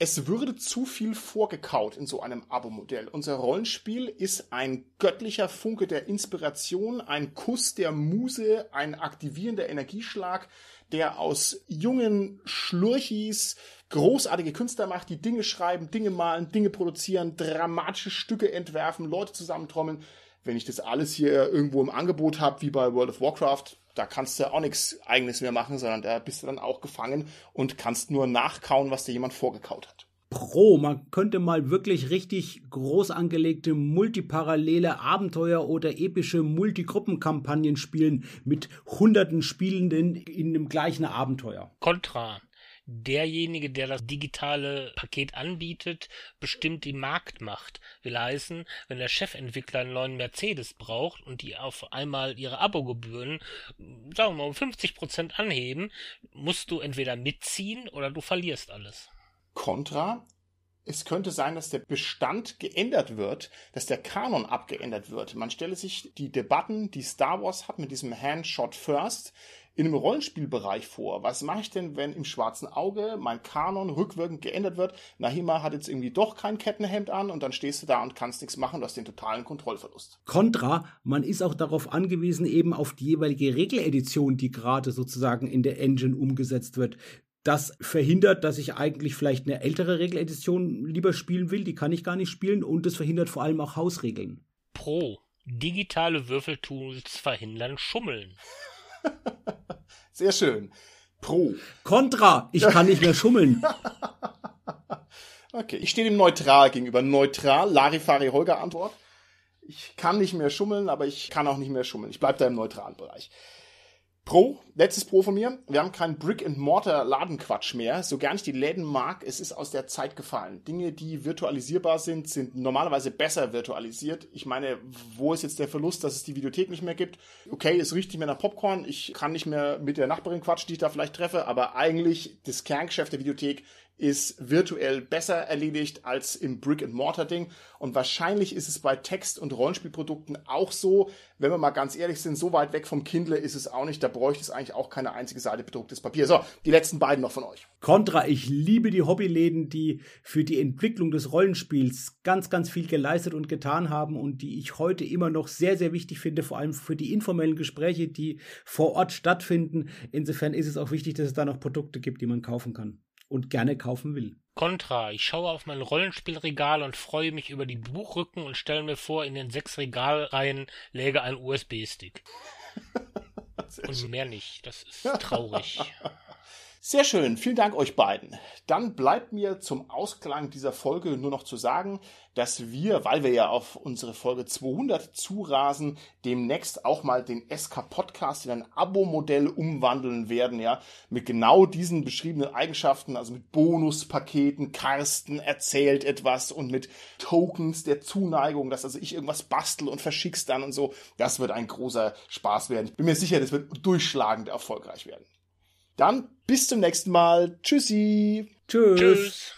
Speaker 1: Es würde zu viel vorgekaut in so einem Abo-Modell. Unser Rollenspiel ist ein göttlicher Funke der Inspiration, ein Kuss der Muse, ein aktivierender Energieschlag, der aus jungen Schlurchis großartige Künstler macht, die Dinge schreiben, Dinge malen, Dinge produzieren, dramatische Stücke entwerfen, Leute zusammentrommeln. Wenn ich das alles hier irgendwo im Angebot habe, wie bei World of Warcraft, da kannst du auch nichts eigenes mehr machen, sondern da bist du dann auch gefangen und kannst nur nachkauen, was dir jemand vorgekaut hat.
Speaker 3: Pro, man könnte mal wirklich richtig groß angelegte multiparallele Abenteuer oder epische Multigruppenkampagnen spielen mit hunderten Spielenden in dem gleichen Abenteuer.
Speaker 2: Contra derjenige, der das digitale Paket anbietet, bestimmt die Marktmacht. Will heißen, wenn der Chefentwickler einen neuen Mercedes braucht und die auf einmal ihre Abogebühren, sagen wir mal, um 50 Prozent anheben, musst du entweder mitziehen oder du verlierst alles.
Speaker 1: Contra es könnte sein, dass der Bestand geändert wird, dass der Kanon abgeändert wird. Man stelle sich die Debatten, die Star Wars hat mit diesem Handshot First, in einem Rollenspielbereich vor? Was mache ich denn, wenn im schwarzen Auge mein Kanon rückwirkend geändert wird? Nahima hat jetzt irgendwie doch kein Kettenhemd an und dann stehst du da und kannst nichts machen, du hast den totalen Kontrollverlust.
Speaker 3: Contra, man ist auch darauf angewiesen, eben auf die jeweilige Regeledition, die gerade sozusagen in der Engine umgesetzt wird. Das verhindert, dass ich eigentlich vielleicht eine ältere Regeledition lieber spielen will, die kann ich gar nicht spielen und es verhindert vor allem auch Hausregeln.
Speaker 2: Pro. Digitale Würfeltools verhindern Schummeln. *laughs*
Speaker 1: Sehr schön. Pro.
Speaker 3: Contra, ich kann nicht mehr schummeln. *laughs*
Speaker 1: okay, ich stehe dem neutral gegenüber. Neutral, Larifari Holger Antwort. Ich kann nicht mehr schummeln, aber ich kann auch nicht mehr schummeln. Ich bleibe da im neutralen Bereich. Pro, letztes Pro von mir. Wir haben keinen Brick-and-Mortar-Ladenquatsch mehr. So gern ich die Läden mag, es ist aus der Zeit gefallen. Dinge, die virtualisierbar sind, sind normalerweise besser virtualisiert. Ich meine, wo ist jetzt der Verlust, dass es die Videothek nicht mehr gibt? Okay, es riecht nicht mehr nach Popcorn. Ich kann nicht mehr mit der Nachbarin quatschen, die ich da vielleicht treffe. Aber eigentlich, das Kerngeschäft der Videothek ist virtuell besser erledigt als im Brick-and-Mortar-Ding. Und wahrscheinlich ist es bei Text- und Rollenspielprodukten auch so. Wenn wir mal ganz ehrlich sind, so weit weg vom Kindle ist es auch nicht. Da bräuchte es eigentlich auch keine einzige Seite bedrucktes Papier. So, die letzten beiden noch von euch.
Speaker 3: Contra, ich liebe die Hobbyläden, die für die Entwicklung des Rollenspiels ganz, ganz viel geleistet und getan haben und die ich heute immer noch sehr, sehr wichtig finde, vor allem für die informellen Gespräche, die vor Ort stattfinden. Insofern ist es auch wichtig, dass es da noch Produkte gibt, die man kaufen kann und gerne kaufen will.
Speaker 2: Contra. Ich schaue auf mein Rollenspielregal und freue mich über die Buchrücken und stelle mir vor, in den sechs Regalreihen läge ein USB-Stick. *laughs* und mehr nicht. Das ist traurig. *laughs*
Speaker 1: Sehr schön, vielen Dank euch beiden. Dann bleibt mir zum Ausklang dieser Folge nur noch zu sagen, dass wir, weil wir ja auf unsere Folge 200 zurasen, demnächst auch mal den SK Podcast in ein Abo-Modell umwandeln werden, ja, mit genau diesen beschriebenen Eigenschaften, also mit Bonuspaketen, Carsten erzählt etwas und mit Tokens der Zuneigung, dass also ich irgendwas bastel und verschick's dann und so. Das wird ein großer Spaß werden. Ich bin mir sicher, das wird durchschlagend erfolgreich werden. Dann bis zum nächsten Mal. Tschüssi.
Speaker 3: Tschüss. Tschüss.